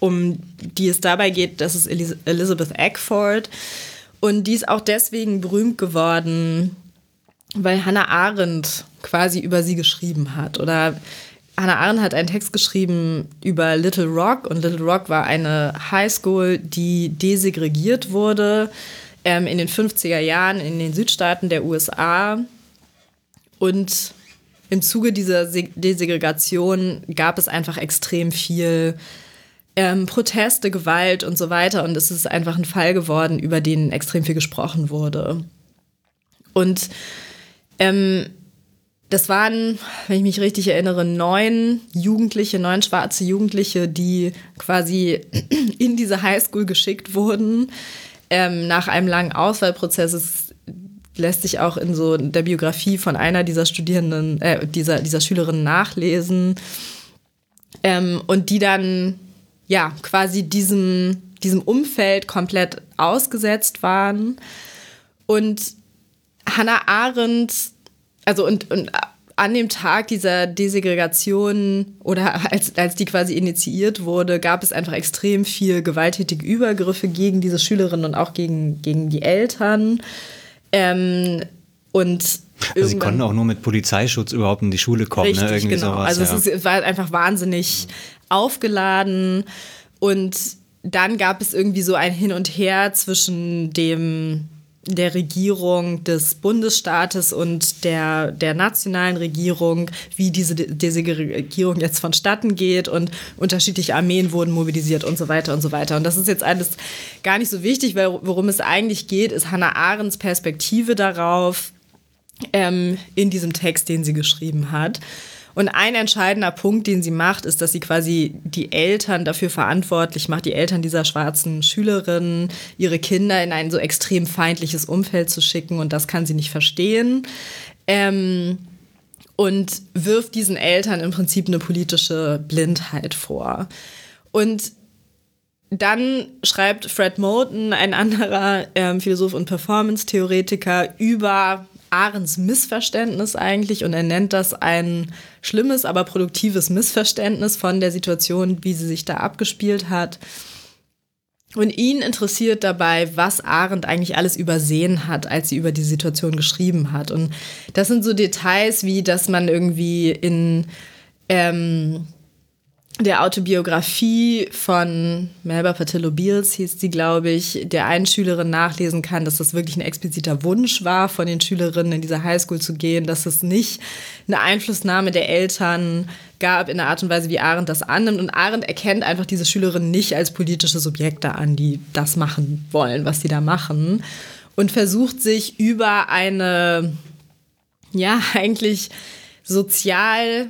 um die es dabei geht, das ist Elizabeth Eckford. Und die ist auch deswegen berühmt geworden, weil Hannah Arendt quasi über sie geschrieben hat. Oder Hannah Arendt hat einen Text geschrieben über Little Rock und Little Rock war eine Highschool, die desegregiert wurde ähm, in den 50er Jahren in den Südstaaten der USA. Und im Zuge dieser Desegregation gab es einfach extrem viel ähm, Proteste, Gewalt und so weiter. Und es ist einfach ein Fall geworden, über den extrem viel gesprochen wurde. Und ähm, Das waren, wenn ich mich richtig erinnere, neun Jugendliche, neun schwarze Jugendliche, die quasi *clears throat* in diese Highschool geschickt wurden. Ähm, nach einem langen Auswahlprozess. Es lässt sich auch in so der Biografie von einer dieser Studierenden, äh, dieser, dieser Schülerin nachlesen. Ähm, und die dann ja quasi diesem, diesem Umfeld komplett ausgesetzt waren. Und Hannah Arendt also und, und an dem Tag dieser Desegregation oder als, als die quasi initiiert wurde, gab es einfach extrem viel gewalttätige Übergriffe gegen diese Schülerinnen und auch gegen, gegen die Eltern. Ähm, und also sie konnten auch nur mit Polizeischutz überhaupt in die Schule kommen, ne? richtig, ne? Irgendwie genau. sowas. Also ja. es ist, war einfach wahnsinnig aufgeladen und dann gab es irgendwie so ein Hin und Her zwischen dem der Regierung des Bundesstaates und der, der nationalen Regierung, wie diese Desegregierung jetzt vonstatten geht und unterschiedliche Armeen wurden mobilisiert und so weiter und so weiter. Und das ist jetzt alles gar nicht so wichtig, weil worum es eigentlich geht, ist Hannah Arendts Perspektive darauf ähm, in diesem Text, den sie geschrieben hat. Und ein entscheidender Punkt, den sie macht, ist, dass sie quasi die Eltern dafür verantwortlich macht, die Eltern dieser schwarzen Schülerinnen, ihre Kinder in ein so extrem feindliches Umfeld zu schicken. Und das kann sie nicht verstehen. Ähm, und wirft diesen Eltern im Prinzip eine politische Blindheit vor. Und dann schreibt Fred Moulton, ein anderer ähm, Philosoph und Performance-Theoretiker, über Ahrens Missverständnis eigentlich und er nennt das ein schlimmes, aber produktives Missverständnis von der Situation, wie sie sich da abgespielt hat. Und ihn interessiert dabei, was Arendt eigentlich alles übersehen hat, als sie über die Situation geschrieben hat. Und das sind so Details wie, dass man irgendwie in ähm, der Autobiografie von Melba Patillo Beals hieß sie, glaube ich, der einen Schülerin nachlesen kann, dass das wirklich ein expliziter Wunsch war, von den Schülerinnen in diese Highschool zu gehen, dass es nicht eine Einflussnahme der Eltern gab in der Art und Weise, wie Arendt das annimmt. Und Arendt erkennt einfach diese Schülerinnen nicht als politische Subjekte an, die das machen wollen, was sie da machen. Und versucht sich über eine, ja, *laughs* eigentlich sozial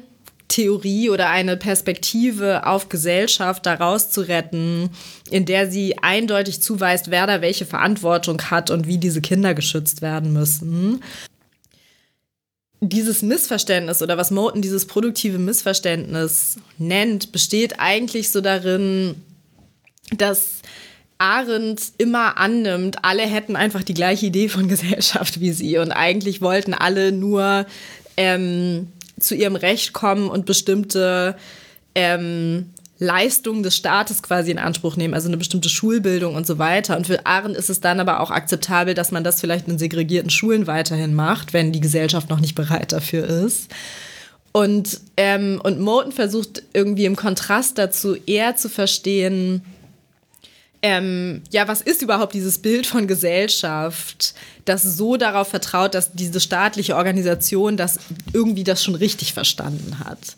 Theorie oder eine Perspektive auf Gesellschaft daraus zu retten, in der sie eindeutig zuweist, wer da welche Verantwortung hat und wie diese Kinder geschützt werden müssen. Dieses Missverständnis oder was Moten dieses produktive Missverständnis nennt, besteht eigentlich so darin, dass Arendt immer annimmt, alle hätten einfach die gleiche Idee von *laughs* Gesellschaft wie sie und eigentlich wollten alle nur ähm, zu ihrem Recht kommen und bestimmte ähm, Leistungen des Staates quasi in Anspruch nehmen, also eine bestimmte Schulbildung und so weiter. Und für Arendt ist es dann aber auch akzeptabel, dass man das vielleicht in segregierten Schulen weiterhin macht, wenn die Gesellschaft noch nicht bereit dafür ist. Und, ähm, und Moten versucht irgendwie im Kontrast dazu eher zu verstehen, ähm, ja, was ist überhaupt dieses Bild von Gesellschaft, das so darauf vertraut, dass diese staatliche Organisation das irgendwie das schon richtig verstanden hat.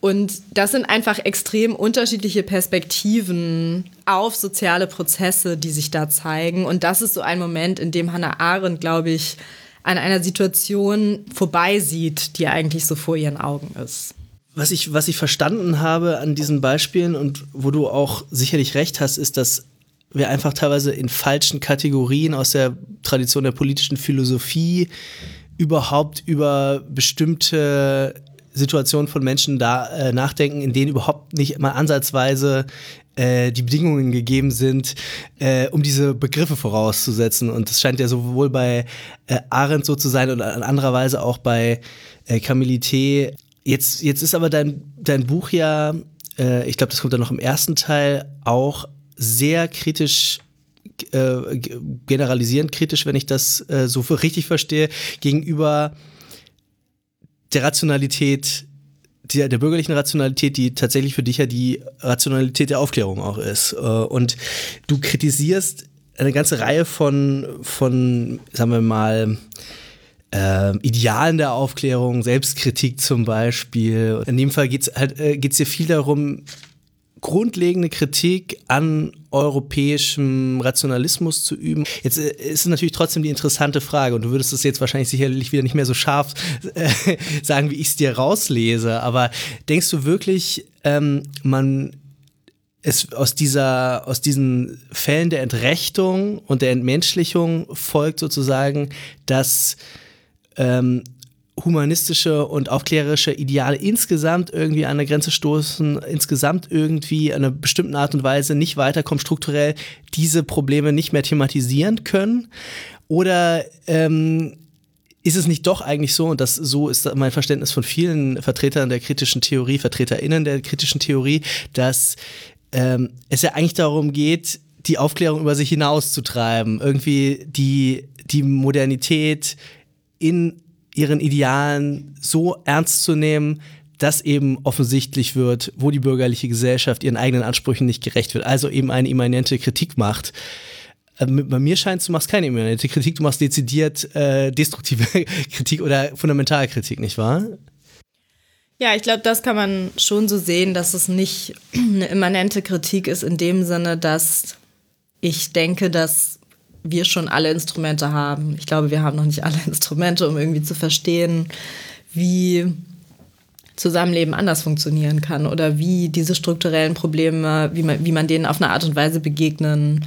Und das sind einfach extrem unterschiedliche Perspektiven auf soziale Prozesse, die sich da zeigen. Und das ist so ein Moment, in dem Hannah Arendt, glaube ich, an einer Situation vorbeisieht, die eigentlich so vor ihren Augen ist. Was ich, was ich verstanden habe an diesen Beispielen und wo du auch sicherlich recht hast, ist, dass wir einfach teilweise in falschen Kategorien aus der Tradition der politischen Philosophie überhaupt über bestimmte Situationen von Menschen da äh, nachdenken, in denen überhaupt nicht mal ansatzweise äh, die Bedingungen gegeben sind, äh, um diese Begriffe vorauszusetzen. Und das scheint ja sowohl bei äh, Arendt so zu sein und an anderer Weise auch bei äh, Camilité. Jetzt, jetzt ist aber dein, dein Buch ja, äh, ich glaube, das kommt dann noch im ersten Teil, auch sehr kritisch äh, generalisierend kritisch, wenn ich das äh, so richtig verstehe, gegenüber der Rationalität, der, der bürgerlichen Rationalität, die tatsächlich für dich ja die Rationalität der Aufklärung auch ist. Äh, und du kritisierst eine ganze Reihe von, von sagen wir mal, äh, Idealen der Aufklärung, Selbstkritik zum Beispiel. In dem Fall geht es halt, äh, dir viel darum, grundlegende Kritik an europäischem Rationalismus zu üben. Jetzt äh, ist natürlich trotzdem die interessante Frage, und du würdest es jetzt wahrscheinlich sicherlich wieder nicht mehr so scharf äh, *laughs* sagen, wie ich es dir rauslese, aber denkst du wirklich, ähm, man es aus dieser, aus diesen Fällen der Entrechtung und der Entmenschlichung folgt sozusagen, dass ähm, humanistische und aufklärerische Ideale insgesamt irgendwie an eine Grenze stoßen, insgesamt irgendwie in einer bestimmten Art und Weise nicht weiterkommen, strukturell diese Probleme nicht mehr thematisieren können? Oder ähm, ist es nicht doch eigentlich so, und das so ist mein Verständnis von vielen Vertretern der kritischen Theorie, VertreterInnen der kritischen Theorie, dass ähm, es ja eigentlich darum geht, die Aufklärung über sich hinauszutreiben, irgendwie die, die Modernität in ihren Idealen so ernst zu nehmen, dass eben offensichtlich wird, wo die bürgerliche Gesellschaft ihren eigenen Ansprüchen nicht gerecht wird, also eben eine immanente Kritik macht. Äh, bei mir scheint du machst keine immanente Kritik, du machst dezidiert äh, destruktive *laughs* Kritik oder Fundamentalkritik, nicht wahr? Ja, ich glaube, das kann man schon so sehen, dass es nicht *clears throat* eine immanente Kritik ist in dem Sinne, dass ich denke, dass wir schon alle Instrumente haben. Ich glaube, wir haben noch nicht alle *laughs* Instrumente, um irgendwie zu verstehen, wie Zusammenleben anders funktionieren kann oder wie diese strukturellen Probleme, wie man, wie man denen auf eine Art und Weise begegnen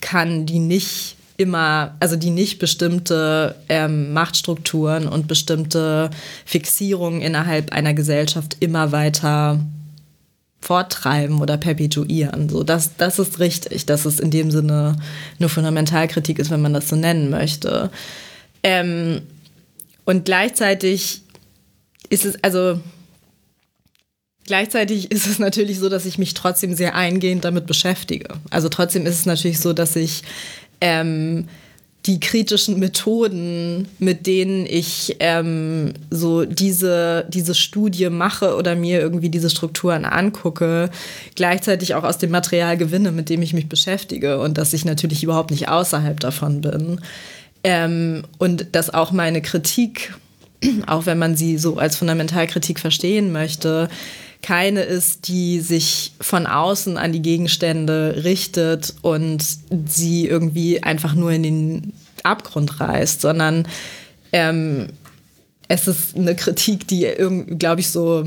kann, die nicht immer, also die nicht bestimmte ähm, Machtstrukturen und bestimmte Fixierungen innerhalb einer Gesellschaft immer weiter forttreiben oder perpetuieren. So, das, das ist richtig, dass es in dem Sinne eine Fundamentalkritik ist, wenn man das so nennen möchte. Ähm, und gleichzeitig ist es, also gleichzeitig ist es natürlich so, dass ich mich trotzdem sehr eingehend damit beschäftige. Also trotzdem ist es natürlich so, dass ich ähm, die kritischen Methoden, mit denen ich ähm, so diese, diese Studie mache oder mir irgendwie diese Strukturen angucke, gleichzeitig auch aus dem Material gewinne, mit dem ich mich beschäftige und dass ich natürlich überhaupt nicht außerhalb davon bin. Ähm, und dass auch meine Kritik, auch wenn man sie so als Fundamentalkritik verstehen möchte, keine ist, die sich von außen an die Gegenstände richtet und sie irgendwie einfach nur in den Abgrund reißt, sondern ähm, es ist eine Kritik, die, glaube ich, so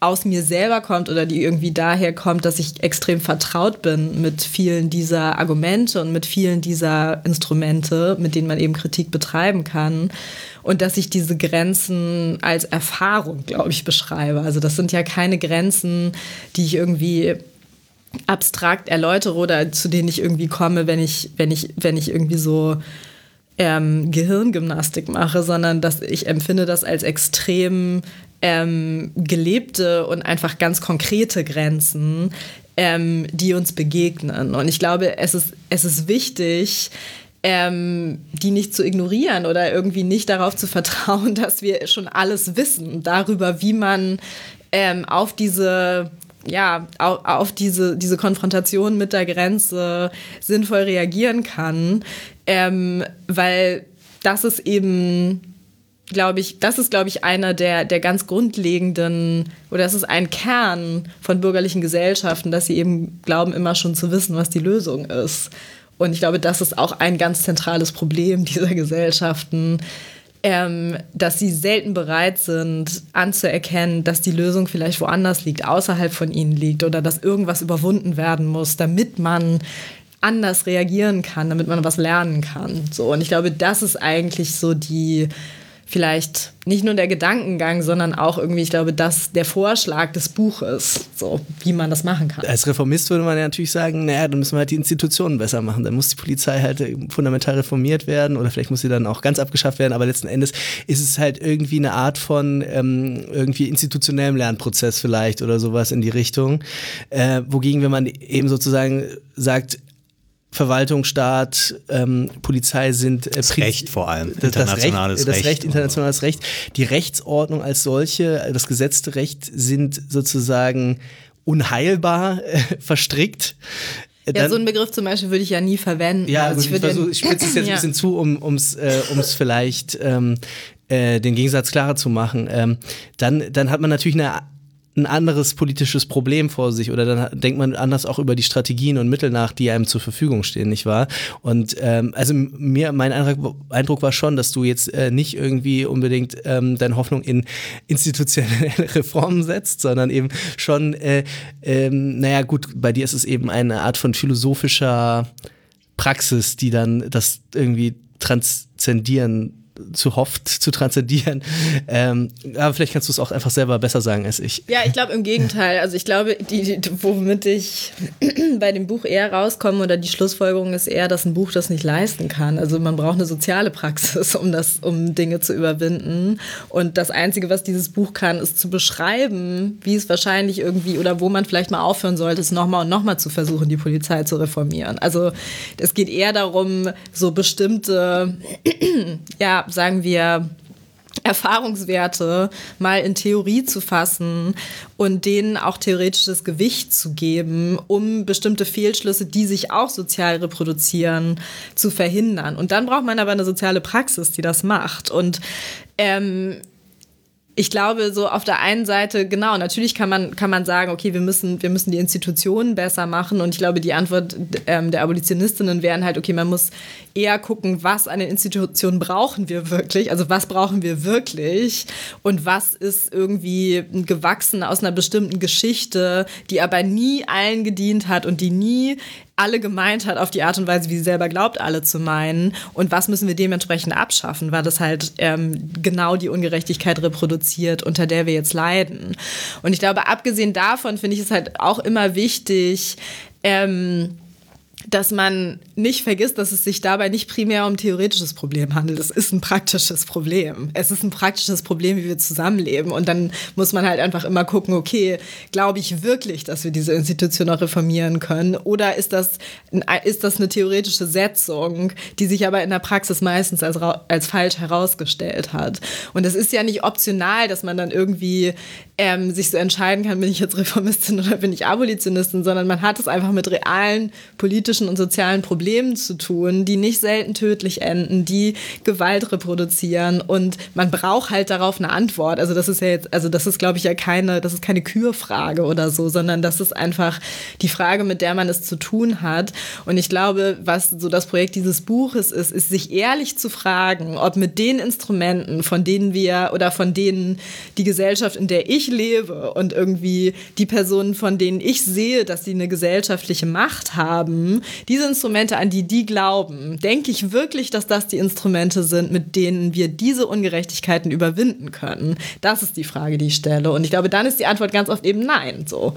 aus mir selber kommt oder die irgendwie daher kommt, dass ich extrem vertraut bin mit vielen dieser Argumente und mit vielen dieser Instrumente, mit denen man eben Kritik betreiben kann. Und dass ich diese Grenzen als Erfahrung, glaube ich, beschreibe. Also das sind ja keine Grenzen, die ich irgendwie abstrakt erläutere oder zu denen ich irgendwie komme, wenn ich, wenn ich, wenn ich irgendwie so ähm, Gehirngymnastik mache, sondern dass ich empfinde das als extrem ähm, gelebte und einfach ganz konkrete Grenzen, ähm, die uns begegnen. Und ich glaube, es ist, es ist wichtig, ähm, die nicht zu ignorieren oder irgendwie nicht darauf zu vertrauen, *laughs* dass wir schon alles wissen darüber, wie man ähm, auf diese ja, auf, auf, diese, diese Konfrontation mit der Grenze sinnvoll reagieren kann, ähm, weil das ist eben glaube ich, das ist, glaube ich, einer der, der ganz grundlegenden, oder das ist ein Kern von bürgerlichen Gesellschaften, dass sie eben glauben, immer schon zu wissen, was die Lösung ist. Und ich glaube, das ist auch ein ganz zentrales Problem *laughs* dieser Gesellschaften, ähm, dass sie selten bereit sind, anzuerkennen, dass die Lösung vielleicht woanders liegt, außerhalb von ihnen liegt oder dass irgendwas überwunden werden muss, damit man anders reagieren kann, damit man was lernen kann. So, und ich glaube, das ist eigentlich so die vielleicht nicht nur der Gedankengang, sondern auch irgendwie, ich glaube, das der Vorschlag des Buches, so wie man das machen kann. Als Reformist würde man ja natürlich sagen, naja, dann müssen wir halt die Institutionen besser machen. Dann muss die Polizei halt fundamental reformiert werden oder vielleicht muss sie dann auch ganz abgeschafft werden. Aber letzten Endes ist es halt irgendwie eine Art von ähm, irgendwie institutionellem Lernprozess vielleicht oder sowas in die Richtung. Äh, wogegen, wenn man eben sozusagen sagt, Verwaltung, Staat, ähm, Polizei sind äh, das Recht vor allem, internationales das Recht, das Recht, Recht internationales Recht, die Rechtsordnung als solche, das gesetzte Recht sind sozusagen unheilbar äh, verstrickt. Ja, Dann, so einen Begriff zum Beispiel würde ich ja nie verwenden. Ja, also ich, ich, versuch, ich spitze es jetzt *laughs* ja. ein bisschen zu, um es äh, um's vielleicht ähm, äh, den Gegensatz klarer zu machen. Ähm, dann, dann hat man natürlich eine ein anderes politisches Problem vor sich oder dann denkt man anders auch über die Strategien und Mittel nach, die einem zur Verfügung stehen, nicht wahr? Und ähm, also mir, mein Eindruck, Eindruck, war schon, dass du jetzt äh, nicht irgendwie unbedingt ähm, deine Hoffnung in institutionelle *laughs* Reformen setzt, sondern eben schon, äh, ähm, naja gut, bei dir ist es eben eine Art von philosophischer Praxis, die dann das irgendwie transzendieren zu hofft, zu transzendieren. Ähm, aber vielleicht kannst du es auch einfach selber besser sagen als ich. Ja, ich glaube im Gegenteil. Also ich glaube, die, die, womit ich *clears throat* bei dem Buch eher rauskomme oder die Schlussfolgerung ist eher, dass ein Buch das nicht leisten kann. Also man braucht eine soziale Praxis, um das, um Dinge zu überwinden. Und das Einzige, was dieses Buch kann, ist zu beschreiben, wie es wahrscheinlich irgendwie oder wo man vielleicht mal aufhören sollte, ist nochmal und nochmal zu versuchen, die Polizei zu reformieren. Also es geht eher darum, so bestimmte, *clears throat* ja, sagen wir, Erfahrungswerte mal in Theorie zu fassen und denen auch theoretisches Gewicht zu geben, um bestimmte Fehlschlüsse, die sich auch sozial reproduzieren, zu verhindern. Und dann braucht man aber eine soziale Praxis, die das macht. Und ähm, ich glaube, so auf der einen Seite, genau, natürlich kann man, kann man sagen, okay, wir müssen, wir müssen die Institutionen besser machen. Und ich glaube, die Antwort ähm, der Abolitionistinnen wären halt, okay, man muss eher gucken, was an den Institutionen brauchen wir wirklich, also was brauchen wir wirklich und was ist irgendwie gewachsen aus einer bestimmten Geschichte, die aber nie allen gedient hat und die nie alle gemeint hat auf die Art und Weise, wie sie selber glaubt, alle zu meinen. Und was müssen wir dementsprechend abschaffen, weil das halt ähm, genau die Ungerechtigkeit reproduziert, unter der wir jetzt leiden. Und ich glaube, abgesehen davon finde ich es halt auch immer wichtig, ähm, dass man nicht vergisst, dass es sich dabei nicht primär um theoretisches Problem handelt. Es ist ein praktisches Problem. Es ist ein praktisches Problem, wie wir zusammenleben. Und dann muss man halt einfach immer gucken, okay, glaube ich wirklich, dass wir diese Institution auch reformieren können? Oder ist das, ist das eine theoretische Setzung, die sich aber in der Praxis meistens als, als falsch herausgestellt hat? Und es ist ja nicht optional, dass man dann irgendwie ähm, sich so entscheiden kann, bin ich jetzt Reformistin oder bin ich Abolitionistin, sondern man hat es einfach mit realen politischen und sozialen Problemen zu tun, die nicht selten tödlich enden, die Gewalt reproduzieren und man braucht halt darauf eine Antwort. Also das ist ja jetzt, also das ist glaube ich ja keine, das ist keine Kürfrage oder so, sondern das ist einfach die Frage, mit der man es zu tun hat. Und ich glaube, was so das Projekt dieses Buches ist, ist sich ehrlich zu fragen, ob mit den Instrumenten, von denen wir oder von denen die Gesellschaft, in der ich ich lebe und irgendwie die Personen, von denen ich sehe, dass sie eine gesellschaftliche Macht haben, diese Instrumente, an die die glauben, denke ich wirklich, dass das die Instrumente sind, mit denen wir diese Ungerechtigkeiten überwinden können? Das ist die Frage, die ich stelle. Und ich glaube, dann ist die Antwort ganz oft eben nein. So.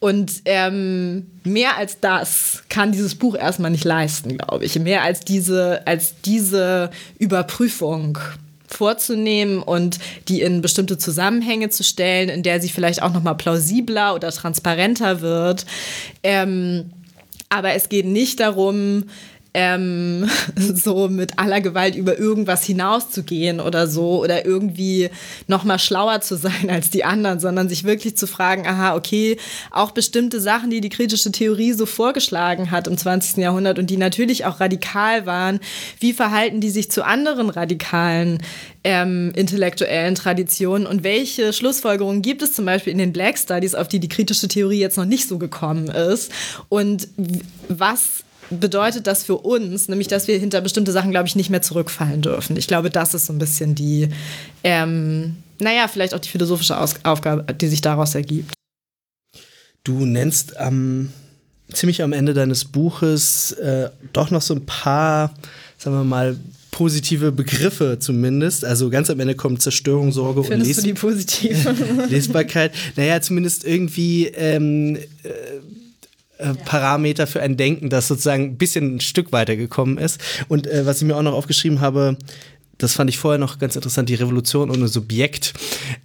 Und ähm, mehr als das kann dieses Buch erstmal nicht leisten, glaube ich. Mehr als diese, als diese Überprüfung vorzunehmen und die in bestimmte Zusammenhänge zu stellen, in der sie vielleicht auch noch mal plausibler oder transparenter wird. Ähm, aber es geht nicht darum, ähm, *laughs* so mit aller Gewalt über irgendwas hinauszugehen oder so oder irgendwie noch mal schlauer zu sein als die anderen, sondern sich wirklich zu fragen, aha, okay, auch bestimmte Sachen, die die kritische Theorie so vorgeschlagen hat im 20. Jahrhundert und die natürlich auch radikal waren, wie verhalten die sich zu anderen radikalen ähm, intellektuellen Traditionen und welche Schlussfolgerungen gibt es zum Beispiel in den Black Studies, auf die die kritische Theorie jetzt noch nicht so gekommen ist und was bedeutet das für uns, nämlich dass wir hinter bestimmte Sachen, glaube ich, nicht mehr zurückfallen dürfen. Ich glaube, das ist so ein bisschen die, ähm, naja, vielleicht auch die philosophische Aus Aufgabe, die sich daraus ergibt. Du nennst ähm, ziemlich am Ende deines Buches äh, doch noch so ein paar, sagen wir mal, positive Begriffe zumindest. Also ganz am Ende kommt Zerstörung, Sorge Findest und Les du die positive? *laughs* Lesbarkeit. Naja, zumindest irgendwie ähm, äh, äh, Parameter für ein Denken, das sozusagen ein bisschen ein Stück weiter gekommen ist. Und äh, was ich mir auch noch aufgeschrieben habe, das fand ich vorher noch ganz interessant, die Revolution ohne Subjekt.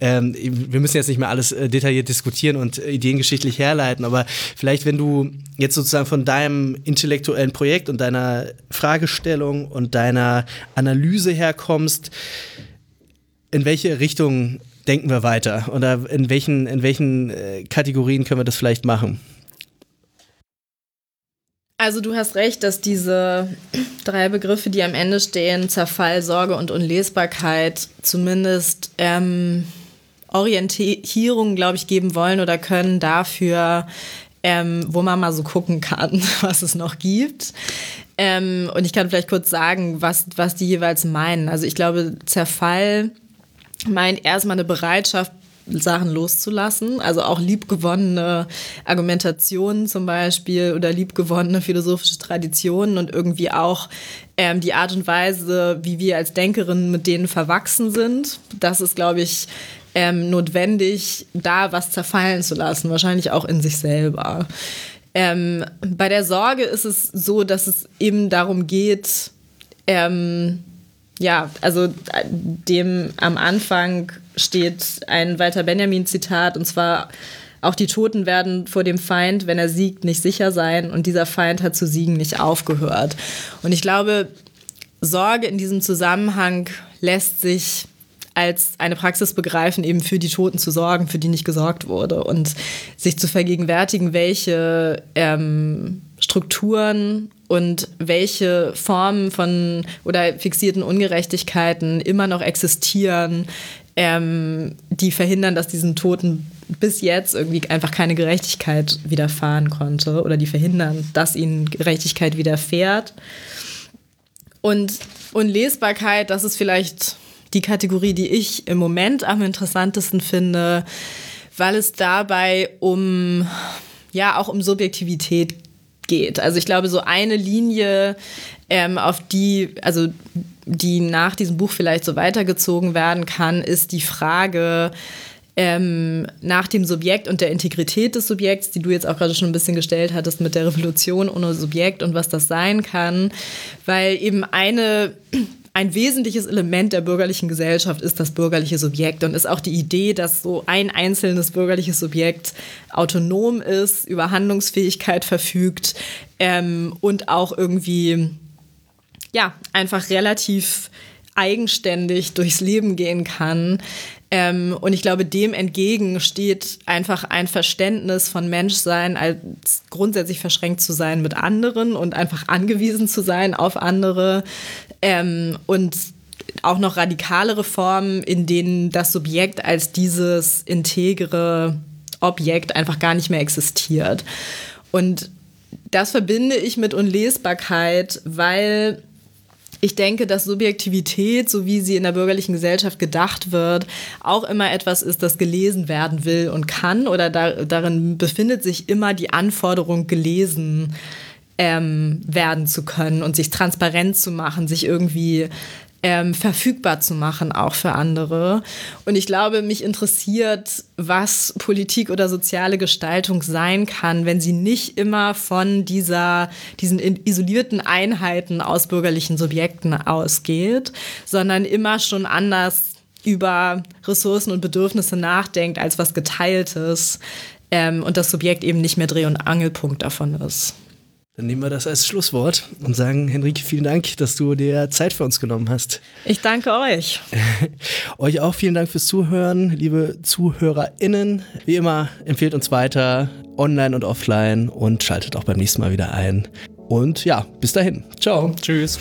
Ähm, wir müssen jetzt nicht mehr alles äh, detailliert diskutieren und äh, ideengeschichtlich herleiten, aber vielleicht, wenn du jetzt sozusagen von deinem intellektuellen Projekt und deiner Fragestellung und deiner Analyse herkommst, in welche Richtung denken wir weiter? Oder in welchen, in welchen äh, Kategorien können wir das vielleicht machen? Also du hast recht, dass diese drei Begriffe, die am Ende stehen, Zerfall, Sorge und Unlesbarkeit, zumindest ähm, Orientierung, glaube ich, geben wollen oder können dafür, ähm, wo man mal so gucken kann, *laughs* was es noch gibt. Ähm, und ich kann vielleicht kurz sagen, was, was die jeweils meinen. Also ich glaube, Zerfall meint erstmal eine Bereitschaft, Sachen loszulassen. Also auch liebgewonnene Argumentationen zum Beispiel oder liebgewonnene philosophische Traditionen und irgendwie auch ähm, die Art und Weise, wie wir als Denkerinnen mit denen verwachsen sind. Das ist, glaube ich, ähm, notwendig, da was zerfallen zu lassen, wahrscheinlich auch in sich selber. Ähm, bei der Sorge ist es so, dass es eben darum geht, ähm, ja, also dem am Anfang steht ein Walter Benjamin-Zitat und zwar auch die Toten werden vor dem Feind, wenn er siegt, nicht sicher sein und dieser Feind hat zu siegen nicht aufgehört. Und ich glaube, Sorge in diesem Zusammenhang lässt sich als eine Praxis begreifen, eben für die Toten zu sorgen, für die nicht gesorgt wurde und sich zu vergegenwärtigen, welche ähm, Strukturen und welche Formen von oder fixierten Ungerechtigkeiten immer noch existieren, ähm, die verhindern, dass diesen Toten bis jetzt irgendwie einfach keine Gerechtigkeit widerfahren konnte oder die verhindern, dass ihnen Gerechtigkeit widerfährt. Und Unlesbarkeit, das ist vielleicht die Kategorie, die ich im Moment am interessantesten finde, weil es dabei um, ja, auch um Subjektivität geht. Also ich glaube, so eine Linie, ähm, auf die, also die nach diesem Buch vielleicht so weitergezogen werden kann, ist die Frage, ähm, nach dem Subjekt und der Integrität des Subjekts, die du jetzt auch gerade schon ein bisschen gestellt hattest mit der Revolution ohne Subjekt und was das sein kann, weil eben eine ein wesentliches Element der bürgerlichen Gesellschaft ist das bürgerliche Subjekt und ist auch die Idee, dass so ein einzelnes bürgerliches Subjekt autonom ist, über Handlungsfähigkeit verfügt ähm, und auch irgendwie ja einfach relativ eigenständig durchs Leben gehen kann. Ähm, und ich glaube, dem entgegen steht einfach ein Verständnis von Menschsein als grundsätzlich verschränkt zu sein mit anderen und einfach angewiesen zu sein auf andere. Ähm, und auch noch radikalere Formen, in denen das Subjekt als dieses integere Objekt einfach gar nicht mehr existiert. Und das verbinde ich mit Unlesbarkeit, weil ich denke, dass Subjektivität, so wie sie in der bürgerlichen Gesellschaft gedacht wird, auch immer etwas ist, das gelesen werden will und kann oder da, darin befindet sich immer die Anforderung, gelesen ähm, werden zu können und sich transparent zu machen, sich irgendwie ähm, verfügbar zu machen, auch für andere. Und ich glaube, mich interessiert, was Politik oder soziale Gestaltung sein kann, wenn sie nicht immer von dieser, diesen isolierten Einheiten aus bürgerlichen Subjekten ausgeht, sondern immer schon anders über Ressourcen und Bedürfnisse nachdenkt als was Geteiltes ähm, und das Subjekt eben nicht mehr Dreh- und Angelpunkt davon ist. Dann nehmen wir das als Schlusswort und sagen, Henrike, vielen Dank, dass du dir Zeit für uns genommen hast. Ich danke euch. *laughs* euch auch vielen Dank fürs Zuhören, liebe ZuhörerInnen. Wie immer, empfehlt uns weiter, online und offline und schaltet auch beim nächsten Mal wieder ein. Und ja, bis dahin. Ciao. Tschüss.